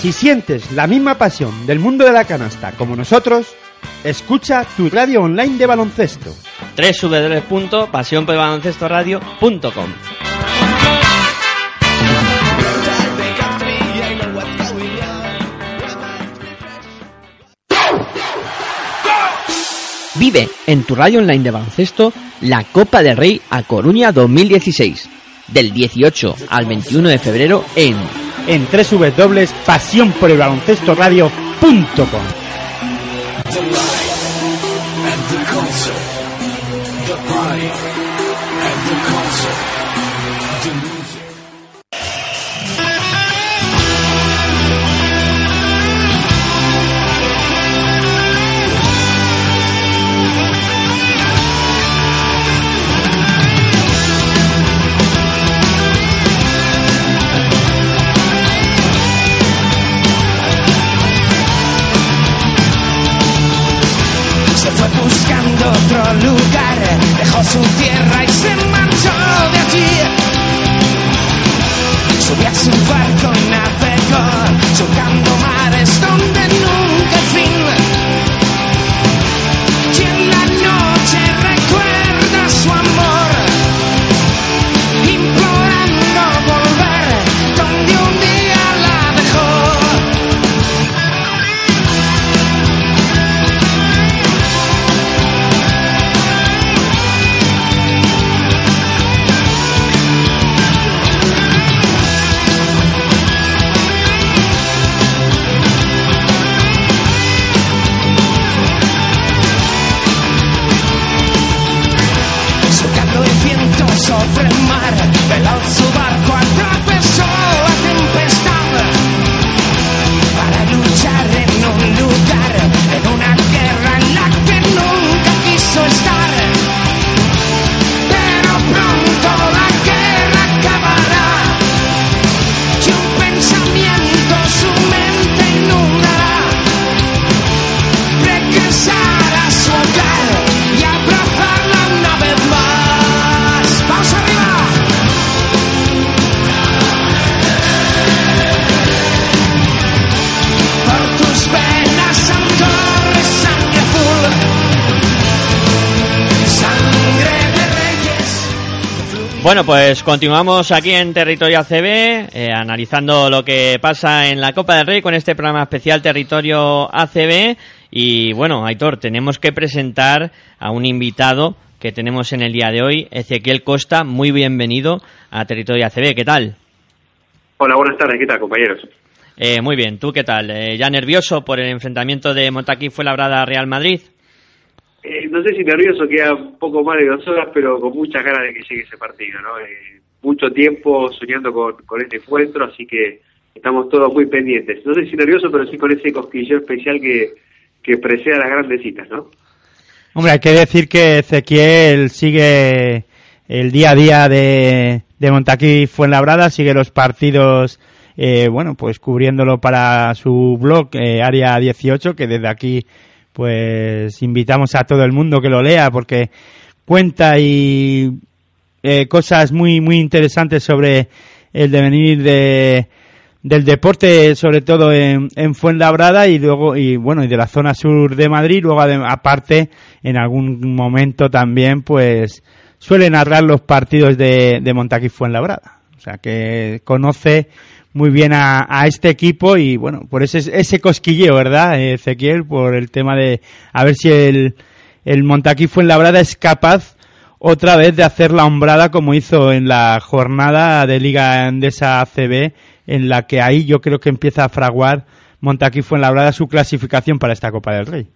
Si sientes la misma pasión del mundo de la canasta como nosotros, escucha tu radio online de baloncesto. www.pasionporbaloncestoradio.com Vive en tu radio online de baloncesto la Copa del Rey a Coruña 2016, del 18 al 21 de febrero en en www.pasionporelbaloncestoradio.com. Bueno, pues continuamos aquí en Territorio ACB, eh, analizando lo que pasa en la Copa del Rey con este programa especial Territorio ACB. Y bueno, Aitor, tenemos que presentar a un invitado que tenemos en el día de hoy, Ezequiel Costa. Muy bienvenido a Territorio ACB. ¿Qué tal? Hola, buenas tardes, ¿qué tal, compañeros? Eh, muy bien, ¿tú qué tal? Eh, ¿Ya nervioso por el enfrentamiento de Montaquí fue labrada Real Madrid? Eh, no sé si nervioso, queda un poco más de dos horas, pero con muchas ganas de que llegue ese partido, ¿no? Eh, mucho tiempo soñando con, con este encuentro, así que estamos todos muy pendientes. No sé si nervioso, pero sí con ese cosquilleo especial que, que precede a las grandes citas, ¿no? Hombre, hay que decir que Ezequiel sigue el día a día de, de Montaquí Fuenlabrada, sigue los partidos, eh, bueno, pues cubriéndolo para su blog eh, Área 18, que desde aquí pues invitamos a todo el mundo que lo lea porque cuenta y eh, cosas muy muy interesantes sobre el devenir de del deporte sobre todo en, en Fuenlabrada y luego y bueno y de la zona sur de Madrid. Luego aparte en algún momento también pues suele narrar los partidos de, de Montaquí Fuenlabrada o sea que conoce muy bien a, a este equipo y bueno, por ese, ese cosquilleo, ¿verdad, Ezequiel? Por el tema de a ver si el, el Montaquí Fuenlabrada es capaz otra vez de hacer la hombrada como hizo en la jornada de Liga Endesa ACB en la que ahí yo creo que empieza a fraguar Montaquí Fuenlabrada su clasificación para esta Copa del Rey.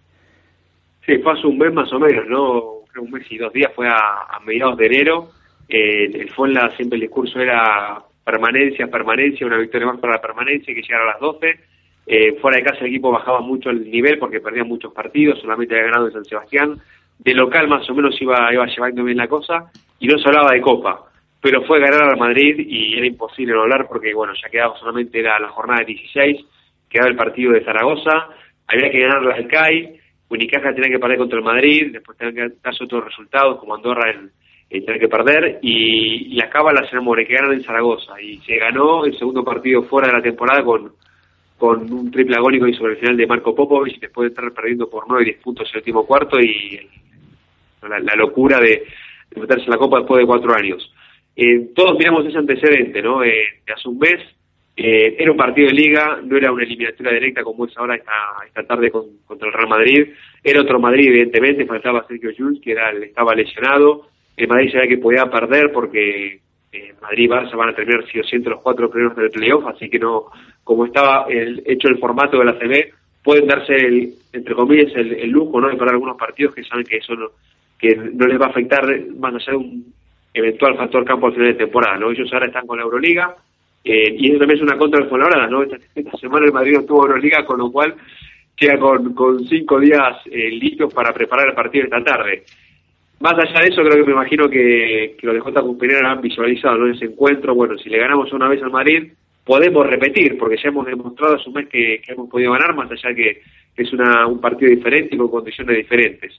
Sí, fue hace un mes más o menos, ¿no? Creo un mes y dos días, fue a, mediados de enero. Eh, el Fuenla siempre el discurso era permanencia, permanencia, una victoria más para la permanencia, que llegara a las 12. Eh, fuera de casa el equipo bajaba mucho el nivel porque perdía muchos partidos, solamente había ganado en San Sebastián. De local más o menos iba, iba llevando bien la cosa y no se hablaba de Copa. Pero fue ganar al Madrid y era imposible no hablar porque, bueno, ya quedaba solamente la jornada de 16, quedaba el partido de Zaragoza, había que ganar la CAI, Unicaja tenía que perder contra el Madrid, después tenía que darse otros resultados como Andorra en, en tener que perder y, y acaba la Senamore que ganan en Zaragoza y se ganó el segundo partido fuera de la temporada con, con un triple agónico y sobre el final de Marco Popovic después de estar perdiendo por 9 y 10 puntos el último cuarto y la, la locura de, de meterse en la Copa después de cuatro años. Eh, todos miramos ese antecedente, ¿no? Eh, hace un mes, eh, era un partido de liga, no era una eliminatoria directa como es ahora esta, esta tarde con- contra el Real Madrid, era otro Madrid evidentemente, faltaba Sergio Llull, que era, estaba lesionado, el Madrid sabía que podía perder porque eh, Madrid y Barça van a terminar sí o los cuatro primeros del playoff, así que no, como estaba el, hecho el formato de la CB, pueden darse, el, entre comillas, el, lujo ¿no? de perder algunos partidos que saben que eso no, que no les va a afectar, van a ser un eventual factor campo al final de temporada. ¿no? Ellos ahora están con la Euroliga eh, y eso también es una contra del Fuenlabrada, ¿no? Esta, esta semana el Madrid no tuvo Euroliga, con lo cual queda con, con cinco días eh, listos para preparar el partido esta tarde. Más allá de eso, creo que me imagino que, que los de J. Cuspinera han visualizado ¿no? ese encuentro. Bueno, si le ganamos una vez al Madrid, podemos repetir, porque ya hemos demostrado hace un mes que, hemos podido ganar, más allá que, que es una, un partido diferente y con condiciones diferentes.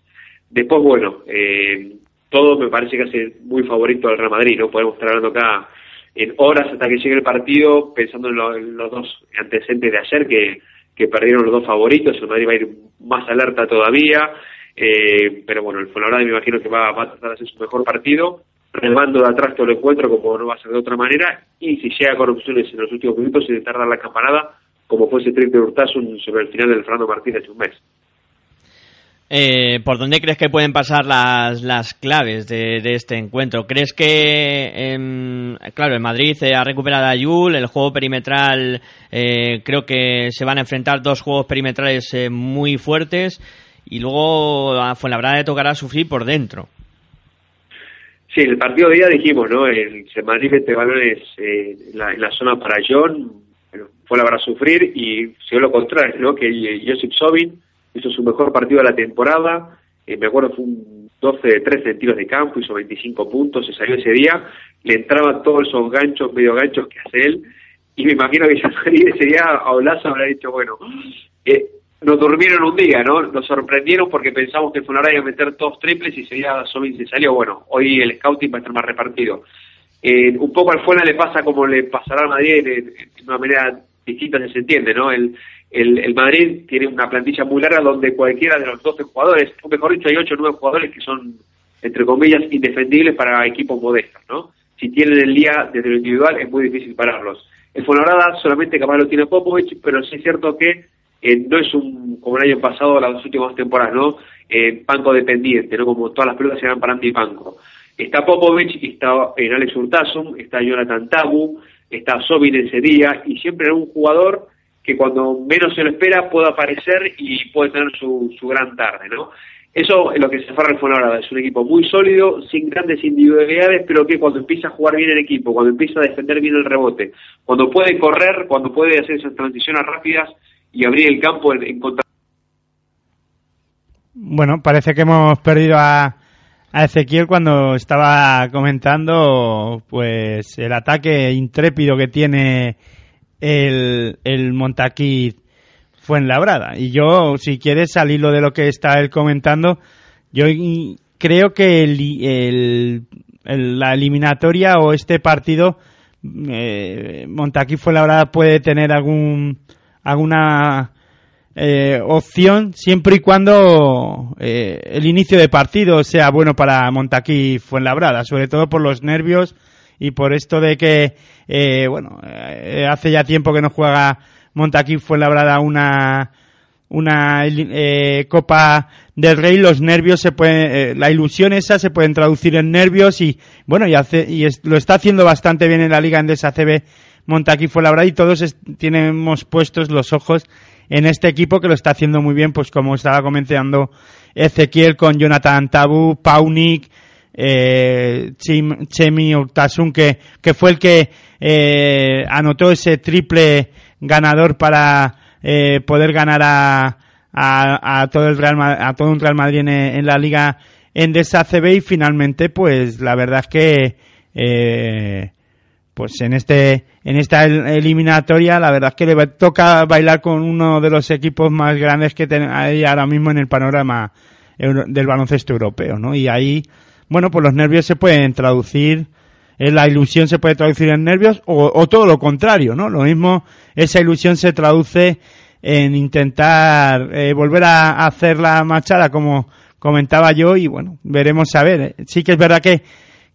Después, bueno, eh, todo me parece que hace muy favorito al Real Madrid, ¿no? Podemos estar hablando acá en horas hasta que llegue el partido, pensando en, en los dos antecedentes de ayer, que, que perdieron los dos favoritos, el Madrid va a ir más alerta todavía, eh, pero bueno, el Fuenlabrada me imagino que va, va a tratar de hacer su mejor partido, remando de atrás todo el encuentro como no va a ser de otra manera, y si llega con opciones en los últimos minutos, intentar dar la campanada, como fue ese triple de Urtasun sobre el final del Fernando Martínez un mes. Eh, ¿Por dónde crees que pueden pasar las, las claves de, este encuentro? ¿Crees que, em, claro, el Madrid eh, ha recuperado a Yul, el juego perimetral, eh, creo que se van a enfrentar dos juegos perimetrales eh, muy fuertes y luego a Fuenlabrada le tocará sufrir por dentro? Sí, el partido de día dijimos, ¿no? El, el Madrid mete balones eh, en, la, en la zona para John, fue la para sufrir y se dio lo contrario, ¿no? Que Josip Sobin hizo su mejor partido de la temporada, eh, me acuerdo fue un 12 de 13 en tiros de campo, hizo 25 puntos, se salió ese día, le entraban todos esos ganchos, medio ganchos que hace él, y me imagino que ya ese día a Olaza habrá dicho, bueno, eh, nos durmieron un día, ¿no? Nos sorprendieron porque pensamos que Fuenlabrada iba a meter todos triples y sería Sobin se salió. Bueno, hoy el scouting va a estar más repartido. Eh, un poco al Fuenla le pasa como le pasará al Madrid de, de una manera distinta, se entiende, ¿no? El, el, el Madrid tiene una plantilla muy larga donde cualquiera de los 12 jugadores, o mejor dicho, hay 8 o 9 jugadores que son, entre comillas, indefendibles para equipos modestos, ¿no? Si tienen el día desde lo individual es muy difícil pararlos. El Fuenlabrada solamente capaz lo tiene Popovich, pero sí es cierto que eh, no es un como el año pasado, las dos últimas temporadas, ¿no? Eh, panco dependiente, ¿no? Como todas las pelotas se van para y panco. Está Popovich, está en Alex Hurtasum, está Jonathan Tabu, está Sobin ese día, y siempre hay un jugador que cuando menos se lo espera puede aparecer y puede tener su, su gran tarde, ¿no? Eso es lo que se aferra el Fuenlabrada, es un equipo muy sólido, sin grandes individualidades, pero que cuando empieza a jugar bien el equipo, cuando empieza a defender bien el rebote, cuando puede correr, cuando puede hacer esas transiciones rápidas y abrir el campo en, contra Bueno, parece que hemos perdido a, a Ezequiel cuando estaba comentando pues el ataque intrépido que tiene el, el Montaquí Fuenlabrada. Y yo, si quieres, al hilo de lo que está él comentando, yo creo que el- la eliminatoria o este partido, eh, Montaquí Fuenlabrada puede tener algún alguna eh, opción siempre y cuando eh, el inicio de partido sea bueno para Montaquí Fuenlabrada, sobre todo por los nervios y por esto de que, eh, bueno, eh, hace ya tiempo que no juega Montaquí Fuenlabrada una una Copa del Rey, los nervios se pueden, la ilusión esa se pueden traducir en nervios y bueno, y hace y es- lo está haciendo bastante bien en la Liga Endesa CB Montaquí fue la y todos tenemos puestos los ojos en este equipo que lo está haciendo muy bien, pues como estaba comentando Ezequiel con Jonathan Tabu, Paunik, eh, Chemi que, que fue el que eh, anotó ese triple ganador para eh, poder ganar a, a, a todo el Real a todo un Real Madrid en, en la liga Endesa CB y finalmente pues la verdad es que eh, pues en este en esta el- eliminatoria la verdad es que le toca bailar con uno de los equipos más grandes que hay ahora mismo en el panorama del baloncesto europeo no y ahí bueno pues los nervios se pueden traducir eh, la ilusión se puede traducir en nervios o, o todo lo contrario no lo mismo esa ilusión se traduce en intentar eh, volver a, hacer la machada como comentaba yo y bueno veremos a ver. Sí que es verdad que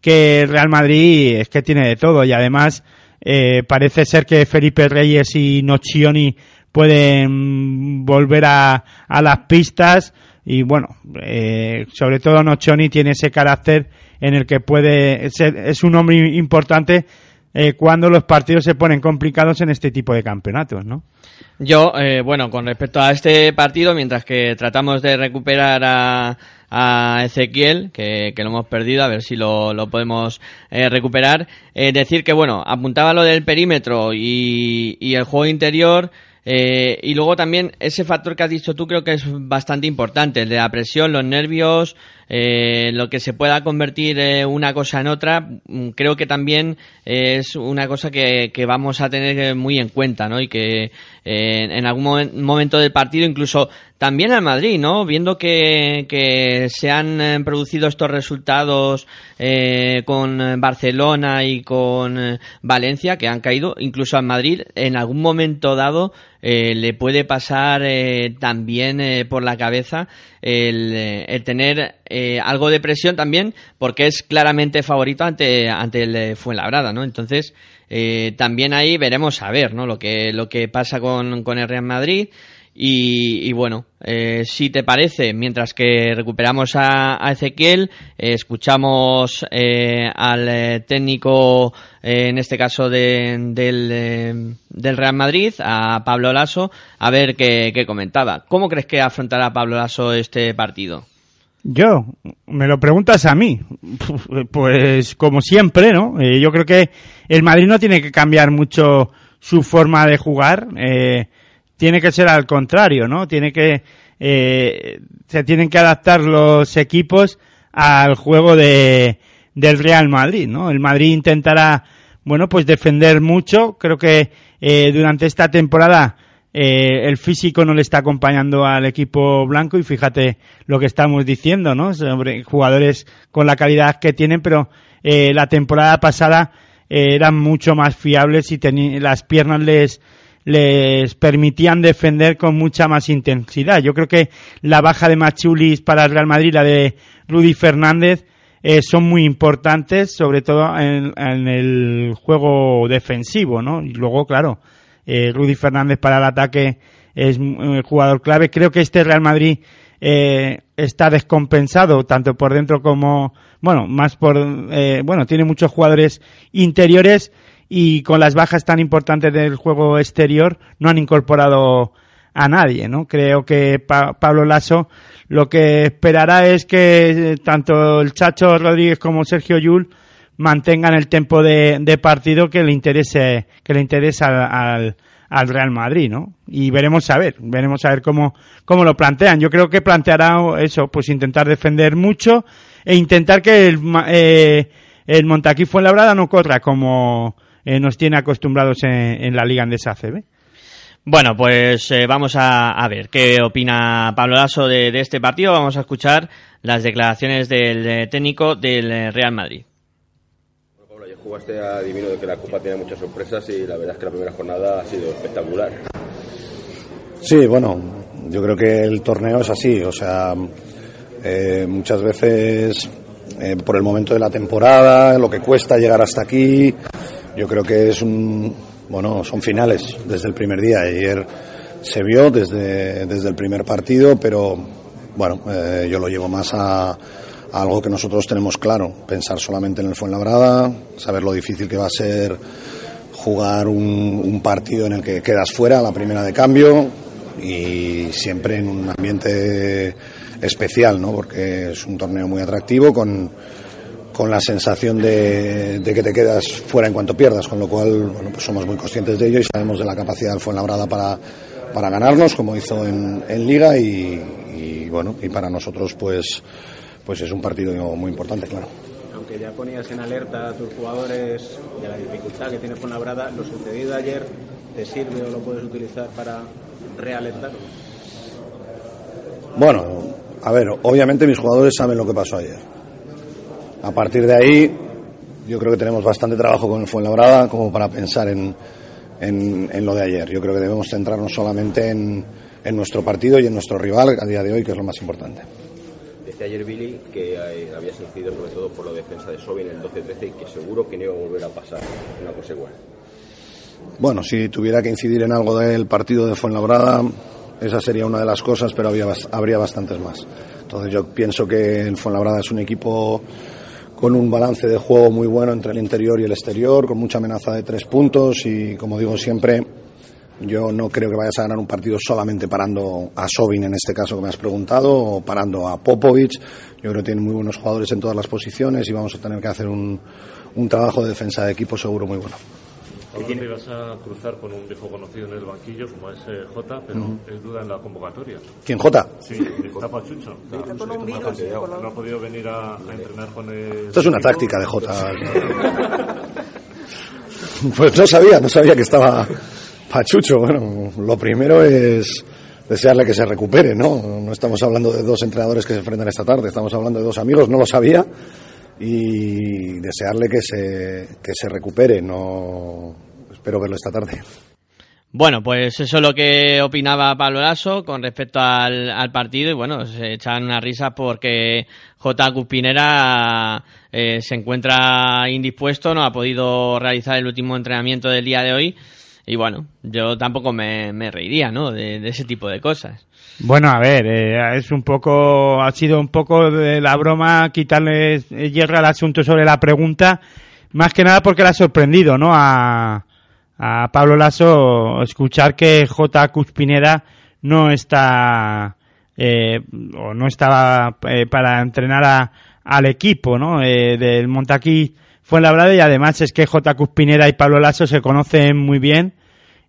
que el Real Madrid es que tiene de todo y además eh, parece ser que Felipe Reyes y Nocioni pueden volver a, a las pistas y bueno, eh, sobre todo Nocioni tiene ese carácter en el que puede ser, es un hombre importante eh, cuando los partidos se ponen complicados en este tipo de campeonatos, ¿no? Yo, eh, bueno, con respecto a este partido, mientras que tratamos de recuperar a, a Ezequiel, que, que lo hemos perdido, a ver si lo, lo podemos eh, recuperar, eh, decir que, bueno, apuntaba lo del perímetro y, y el juego interior, eh, y luego también ese factor que has dicho tú creo que es bastante importante, el de la presión, los nervios, eh, lo que se pueda convertir eh, una cosa en otra, mm, creo que también eh, es una cosa que, que vamos a tener eh, muy en cuenta, ¿no? Y que en algún momen- momento del partido, incluso también al Madrid, ¿no? Viendo que, que se han producido estos resultados con Barcelona y con Valencia, que han caído, incluso al Madrid, en algún momento dado eh, le puede pasar eh, también eh, por la cabeza el, el tener eh, algo de presión también, porque es claramente favorito ante, ante el eh, Fuenlabrada, ¿no? Entonces, eh, también ahí veremos a ver, ¿no? Lo que, lo que pasa con, con el Real Madrid. Y, y bueno, eh, si te parece, mientras que recuperamos a, Ezequiel, escuchamos al técnico, en este caso de- del, del Real Madrid, a Pablo Lasso, a ver qué, qué comentaba. ¿Cómo crees que afrontará Pablo Lasso este partido? Yo, me lo preguntas a mí. Pues como siempre, ¿no? Eh, yo creo que el Madrid no tiene que cambiar mucho su forma de jugar. eh, tiene que ser al contrario, ¿no? Tiene que eh, se tienen que adaptar los equipos al juego de del Real Madrid, ¿no? El Madrid intentará, bueno, pues defender mucho. Creo que eh, durante esta temporada eh, el físico no le está acompañando al equipo blanco y fíjate lo que estamos diciendo, ¿no? Sobre jugadores con la calidad que tienen, pero eh, la temporada pasada eh, eran mucho más fiables y las piernas les les permitían defender con mucha más intensidad. Yo creo que la baja de Machulis para el Real Madrid, la de Rudy Fernández, eh, son muy importantes, sobre todo en, en el juego defensivo, ¿no? Y luego, claro, eh, Rudy Fernández para el ataque es un jugador clave. Creo que este Real Madrid eh, está descompensado tanto por dentro como, bueno, más por, eh, bueno, tiene muchos jugadores interiores y con las bajas tan importantes del juego exterior no han incorporado a nadie, ¿no? Creo que Pa- Pablo Lasso lo que esperará es que eh, tanto el Chacho Rodríguez como Sergio Yul mantengan el tiempo de, de partido que le interese que le interesa al, al, al Real Madrid, ¿no? Y veremos a ver, veremos a ver cómo cómo lo plantean. Yo creo que planteará eso, pues intentar defender mucho e intentar que el eh, el Montaquí Fuenlabrada no corra como eh, nos tiene acostumbrados en, en la Liga Andesa ACB. Bueno, pues eh, vamos a, a ver qué opina Pablo Lasso de, este partido. Vamos a escuchar las declaraciones del eh, técnico del Real Madrid. Jugaste adivino de que la Copa tiene muchas sorpresas y la verdad es que la primera jornada ha sido espectacular. Sí, bueno, yo creo que el torneo es así, o sea, eh, muchas veces eh, por el momento de la temporada, lo que cuesta llegar hasta aquí, yo creo que es un, bueno, son finales desde el primer día. Ayer se vio desde, desde el primer partido, pero bueno, eh, yo lo llevo más a, a algo que nosotros tenemos claro, pensar solamente en el Fuenlabrada, saber lo difícil que va a ser jugar un, un partido en el que quedas fuera a la primera de cambio y siempre en un ambiente especial, ¿no? Porque es un torneo muy atractivo con, con la sensación de, de que te quedas fuera en cuanto pierdas, con lo cual bueno, pues somos muy conscientes de ello y sabemos de la capacidad del Fuenlabrada para, para ganarnos, como hizo en, en Liga y, y, bueno, y para nosotros pues, pues es un partido muy importante, claro. Aunque ya ponías en alerta a tus jugadores de la dificultad que tiene Fuenlabrada, lo sucedido ayer te sirve o lo puedes utilizar para realentarlos. Bueno, a ver, obviamente mis jugadores saben lo que pasó ayer. A partir de ahí, yo creo que tenemos bastante trabajo con el Fuenlabrada como para pensar en, en, en lo de ayer. Yo creo que debemos centrarnos solamente en, en nuestro partido y en nuestro rival a día de hoy, que es lo más importante. Ayer Billy que eh, había sentido sobre todo por la defensa de Sobin en el 12-13 y que seguro que no iba a volver a pasar una cosa igual. Bueno, si tuviera que incidir en algo del partido de Fuenlabrada, esa sería una de las cosas, pero había, habría bastantes más. Entonces yo pienso que el Fuenlabrada es un equipo con un balance de juego muy bueno entre el interior y el exterior, con mucha amenaza de tres puntos y, como digo siempre, yo no creo que vayas a ganar un partido solamente parando a Sobin, en este caso que me has preguntado, o parando a Popovic. Yo creo que tienen muy buenos jugadores en todas las posiciones y vamos a tener que hacer un, un trabajo de defensa de equipo seguro muy bueno. Ahora te ibas a cruzar con un viejo conocido en el banquillo como es eh, Jota, pero es duda en la convocatoria. ¿Quién, Jota? Sí, está Pachucho. No ha podido venir a, a entrenar con el. Esto es una táctica de Jota. Pues no sabía, no sabía que estaba Pachucho. Bueno, lo primero es desearle que se recupere, ¿no? No estamos hablando de dos entrenadores que se enfrentan esta tarde, estamos hablando de dos amigos, no lo sabía. Y desearle que se, que se recupere, no espero verlo esta tarde. Bueno, pues eso es lo que opinaba Pablo Lasso con respecto al, partido y bueno, se echan una risa porque J. Cuspinera eh, se encuentra indispuesto, no ha podido realizar el último entrenamiento del día de hoy y bueno, yo tampoco me, me reiría, ¿no? De, ese tipo de cosas. Bueno, a ver, eh, es un poco, ha sido un poco de la broma quitarle hierro al asunto sobre la pregunta, más que nada porque le ha sorprendido, ¿no? A, a Pablo Lasso escuchar que J. Cuspinera no está, eh, o no estaba eh, para entrenar a- al equipo, ¿no? Eh, del Montaquí Fuenlabrada y además es que J. Cuspinera y Pablo Lasso se conocen muy bien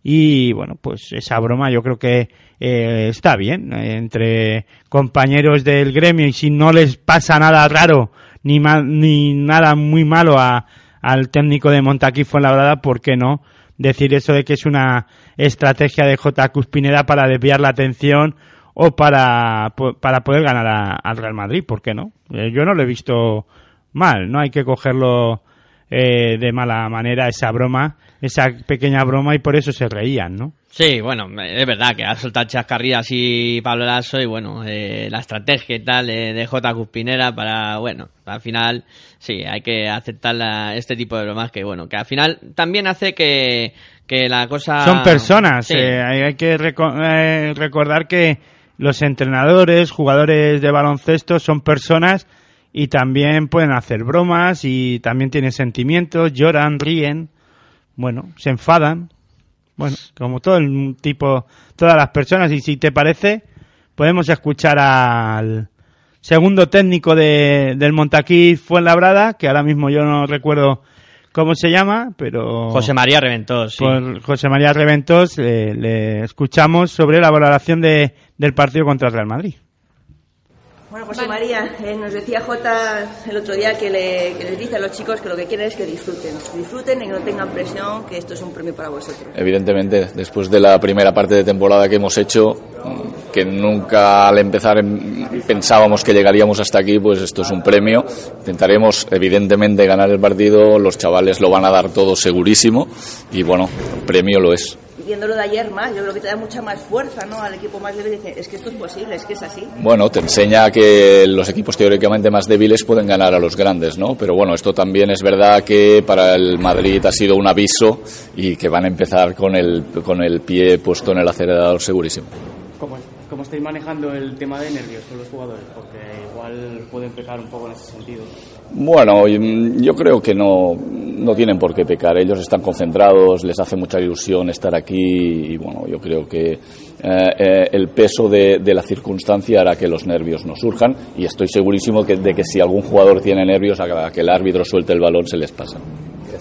y bueno, pues esa broma yo creo que eh, está bien entre compañeros del gremio y si no les pasa nada raro ni, ni nada muy malo a, al técnico de Montaquí Fuenlabrada, ¿por qué no decir eso de que es una estrategia de J. Cuspinera para desviar la atención o para, para poder ganar al Real Madrid? ¿Por qué no? Eh, yo no lo he visto mal, no hay que cogerlo eh, de mala manera esa broma, esa pequeña broma y por eso se reían, ¿no? Sí, bueno, es verdad que ha soltado chascarrillas y Pablo Lasso y bueno, eh, la estrategia y tal de, de J. Cuspinera para, bueno, al final sí, hay que aceptar la- este tipo de bromas que bueno, que al final también hace que, que la cosa... Son personas, Sí. eh, hay, hay que reco- eh, recordar que los entrenadores, jugadores de baloncesto son personas y también pueden hacer bromas y también tienen sentimientos, lloran, ríen, bueno, se enfadan, bueno, como todo el tipo, todas las personas y si te parece, podemos escuchar al segundo técnico de, del Montaquí Fuenlabrada, que ahora mismo yo no recuerdo cómo se llama, pero... José María Reventós, sí. Por José María Reventós eh, le escuchamos sobre la valoración de, del partido contra el Real Madrid. Bueno, José María, eh, nos decía Jota el otro día que, le, que les dice a los chicos que lo que quieren es que disfruten. Disfruten y que no tengan presión, que esto es un premio para vosotros. Evidentemente, después de la primera parte de temporada que hemos hecho, mm, que nunca al empezar mm, pensábamos que llegaríamos hasta aquí, pues esto es un premio. Intentaremos, evidentemente, ganar el partido, los chavales lo van a dar todo segurísimo y bueno, el premio lo es. Y viéndolo de ayer más, yo creo que te da mucha más fuerza ¿no? al equipo más débil. Dice, es que esto es posible, es que es así. Bueno, te enseña que los equipos teóricamente más débiles pueden ganar a los grandes, ¿no? Pero bueno, esto también es verdad que para el Madrid ha sido un aviso y que van a empezar con el, con el pie puesto en el acelerador segurísimo. ¿Cómo, ¿Cómo estáis manejando el tema de nervios con los jugadores? Porque igual pueden pecar un poco en ese sentido. Bueno, mm, yo creo que no, no tienen por qué pecar. Ellos están concentrados, les hace mucha ilusión estar aquí y bueno, yo creo que eh, eh, el peso de, de la circunstancia hará que los nervios no surjan y estoy segurísimo que, de que si algún jugador tiene nervios a que el árbitro suelte el balón se les pasa.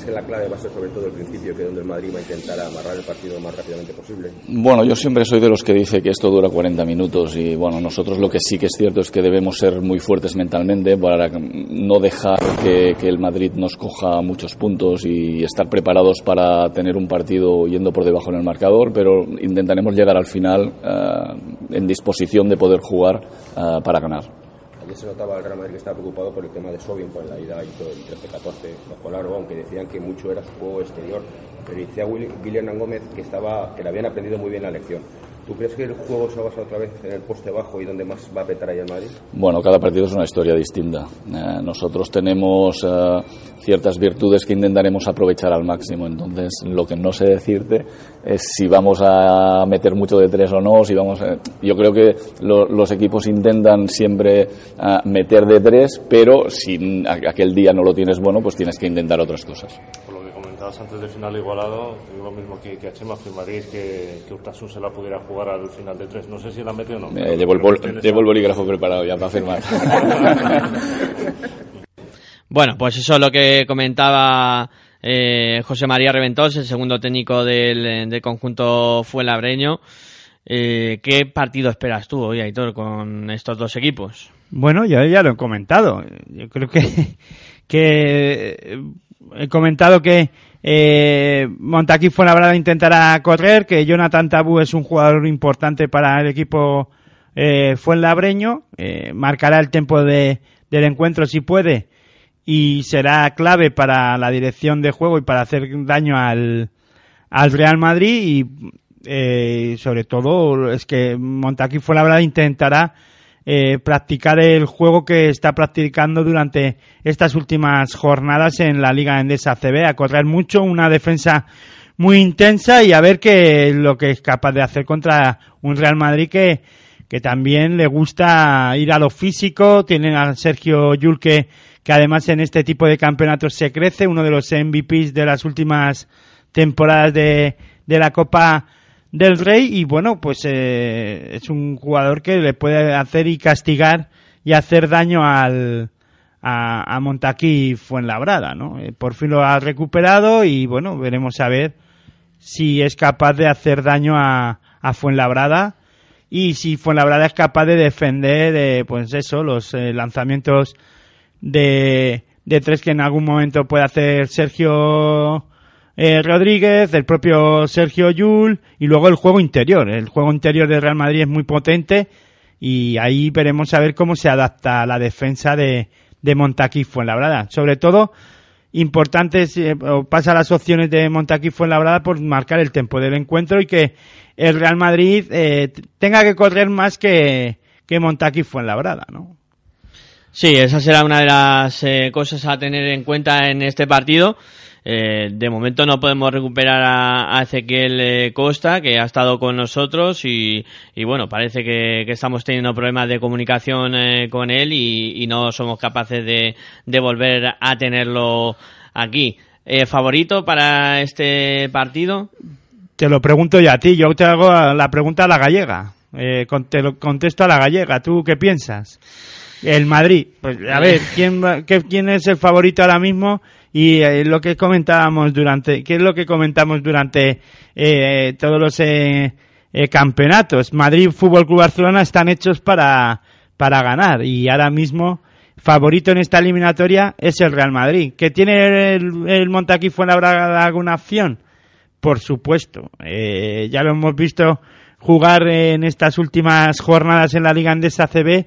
¿Crees que la clave va a ser sobre todo el principio, que es donde el Madrid va a intentar amarrar el partido lo más rápidamente posible? Bueno, yo siempre soy de los que dice que esto dura 40 minutos y bueno, nosotros lo que sí que es cierto es que debemos ser muy fuertes mentalmente para no dejar que, que el Madrid nos coja muchos puntos y estar preparados para tener un partido yendo por debajo en el marcador, pero intentaremos llegar al final eh, en disposición de poder jugar eh, para ganar. Ayer se notaba el Real Madrid que estaba preocupado por el tema de Sobin, por la ida todo el 13-14 bajo largo, aunque decían que mucho era su juego exterior. Pero decía William Gómez que, estaba, que le habían aprendido muy bien la lección. ¿Tú crees que el juego se va a basar otra vez en el poste bajo y donde más va a petar ahí el Madrid? Bueno, cada partido es una historia distinta. Eh, nosotros tenemos eh, ciertas virtudes que intentaremos aprovechar al máximo. Entonces, lo que no sé decirte es si vamos a meter mucho de tres o no. Si vamos a- Yo creo que lo- los equipos intentan siempre eh, meter de tres, pero si aquel día no lo tienes bueno, pues tienes que intentar otras cosas. Antes del final igualado, digo lo mismo que, que a Chema, firmaríais que, que Urtasun se la pudiera jugar al final de tres. No sé si la mete o no. Eh, llevo, el bol- llevo el bolígrafo preparado ya para firmar. Bueno, pues eso es lo que comentaba eh, José María Reventós, el segundo técnico del, del conjunto Fuenlabreño. Eh, ¿Qué partido esperas tú hoy, Aitor, con estos dos equipos? Bueno, yo ya lo he comentado. Yo creo que, que he comentado que eh, Montaquí Fuenlabrada intentará correr, que Jonathan Tabú es un jugador importante para el equipo eh, Fuenlabreño, eh, marcará el tiempo de, del encuentro si puede y será clave para la dirección de juego y para hacer daño al, al Real Madrid y eh, sobre todo es que Montaquí Fuenlabrada intentará eh, practicar el juego que está practicando durante estas últimas jornadas en la Liga Endesa CB, a correr mucho, una defensa muy intensa y a ver qué lo que es capaz de hacer contra un Real Madrid que, que también le gusta ir a lo físico, tienen a Sergio Yul que, que además en este tipo de campeonatos se crece, uno de los MVPs de las últimas temporadas de, de la Copa del Rey y bueno, pues eh, es un jugador que le puede hacer y castigar y hacer daño al a, a Montaquí Fuenlabrada, ¿no? Eh, por fin lo ha recuperado y bueno, veremos a ver si es capaz de hacer daño a, a Fuenlabrada y si Fuenlabrada es capaz de defender, eh, pues eso, los eh, lanzamientos de, de tres que en algún momento puede hacer Sergio eh, Rodríguez, el propio Sergio Yul y luego el juego interior. El juego interior de Real Madrid es muy potente y ahí veremos a ver cómo se adapta la defensa de, de Montaquí Fuenlabrada. Sobre todo, importante es, eh, pasa las opciones de Montaquí Fuenlabrada por marcar el tiempo del encuentro y que el Real Madrid eh, tenga que correr más que, que Montaquí Fuenlabrada, ¿no? Sí, esa será una de las eh, cosas a tener en cuenta en este partido. Eh, de momento no podemos recuperar a, a Ezequiel eh, Costa, que ha estado con nosotros y, y bueno, parece que, que estamos teniendo problemas de comunicación eh, con él y, no somos capaces de, de volver a tenerlo aquí. Eh, ¿Favorito para este partido? Te lo pregunto ya a ti, yo te hago la pregunta a la gallega. Eh, te lo contesto a la gallega. ¿Tú qué piensas? El Madrid. Pues a ver, ¿quién, qué- quién es el favorito ahora mismo? Y eh, lo que comentábamos durante, ¿qué es lo que comentamos durante eh, todos los eh, eh, campeonatos? Madrid, Fútbol Club Barcelona están hechos para, para ganar y ahora mismo favorito en esta eliminatoria es el Real Madrid. ¿Que tiene el, el Montaquí Fuenlabrada alguna opción? Por supuesto. Ya lo hemos visto jugar en estas últimas jornadas en la Liga Andesa CB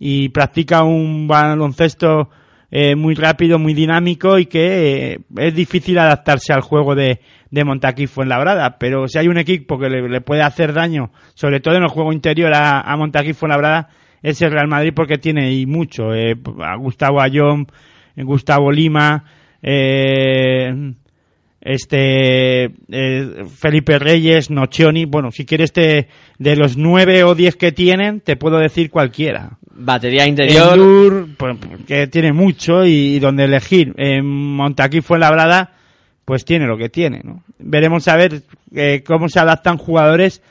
y practica un baloncesto eh, muy rápido, muy dinámico y que eh, es difícil adaptarse al juego de, de Montaquí Fuenlabrada. Pero si hay un equipo que le, puede hacer daño, sobre todo en el juego interior a, a Montaquí Fuenlabrada, es el Real Madrid porque tiene y mucho. eh, a Gustavo Ayón, Gustavo Lima, eh, este eh, Felipe Reyes, Nocioni, bueno, si quieres te, de los nueve o diez que tienen, te puedo decir cualquiera. Batería interior. Endur, pues, que tiene mucho y, y donde elegir. En Montaquí fue labrada, pues tiene lo que tiene, ¿no? Veremos a ver eh, cómo se adaptan jugadores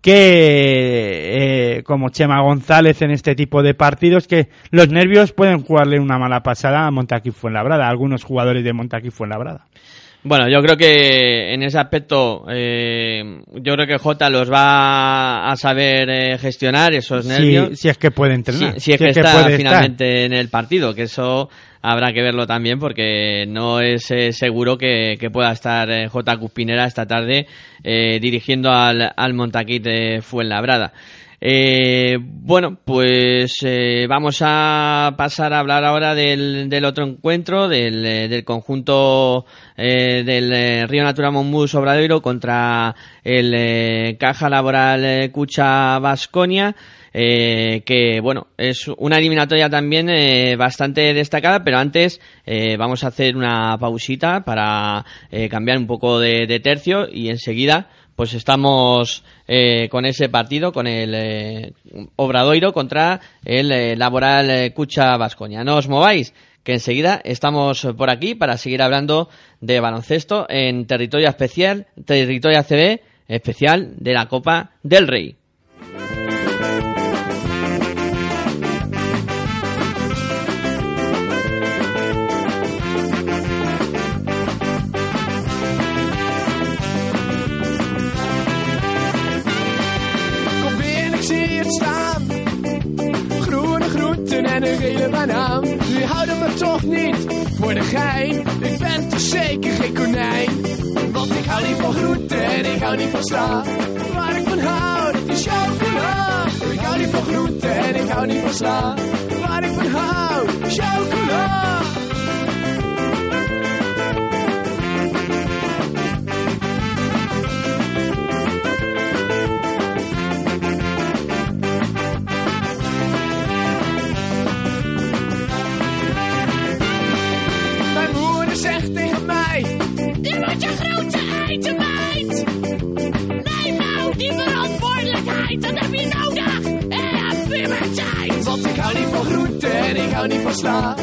que, eh, como Chema González en este tipo de partidos, que los nervios pueden jugarle una mala pasada a Montaquí Fuenlabrada, a algunos jugadores de Montaquí Fuenlabrada. Bueno, yo creo que en ese aspecto, eh, yo creo que Jota los va a saber eh, gestionar esos nervios. Si, si es que puede entrenar. Si, si es si que, está puede estar. finalmente en el partido, que eso habrá que verlo también porque no es eh, seguro que, que pueda estar eh, J. Cuspinera esta tarde eh, dirigiendo al, al Montaquit de Fuenlabrada. Eh, bueno, pues eh, vamos a pasar a hablar ahora del, del otro encuentro, del, eh, conjunto eh, del eh, Río Natura Monbus Obradoiro contra el Caja Laboral Cucha Vasconia. Que bueno, es una eliminatoria también bastante destacada, pero antes vamos a hacer una pausita para cambiar un poco de tercio y enseguida pues estamos eh, con ese partido, con el eh, Obradoiro contra el eh, Laboral eh, Cucha Vasconia. No os mováis, que enseguida estamos por aquí para seguir hablando de baloncesto en territorio especial, territorio ACB especial de la Copa del Rey. Ik zie het staan. Groene groenten en een gele banaan. Die houden me toch niet voor de gein. Ik ben toch zeker geen konijn. Want ik hou niet van groenten en ik hou niet van sla. Waar ik van hou, dat is chocola. Ik hou niet van groenten en ik hou niet van sla. Waar ik van hou, chocola. Groente eten, meid. Nee, nou, die verantwoordelijkheid, dat heb je nodig. En heb mijn tijd. Want ik hou niet van groente en ik hou niet van sla.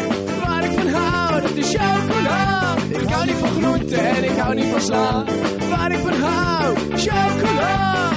Waar ik van hou, dat is chocola. Ik hou niet van groente en ik hou niet van sla. Waar ik van hou, chocola.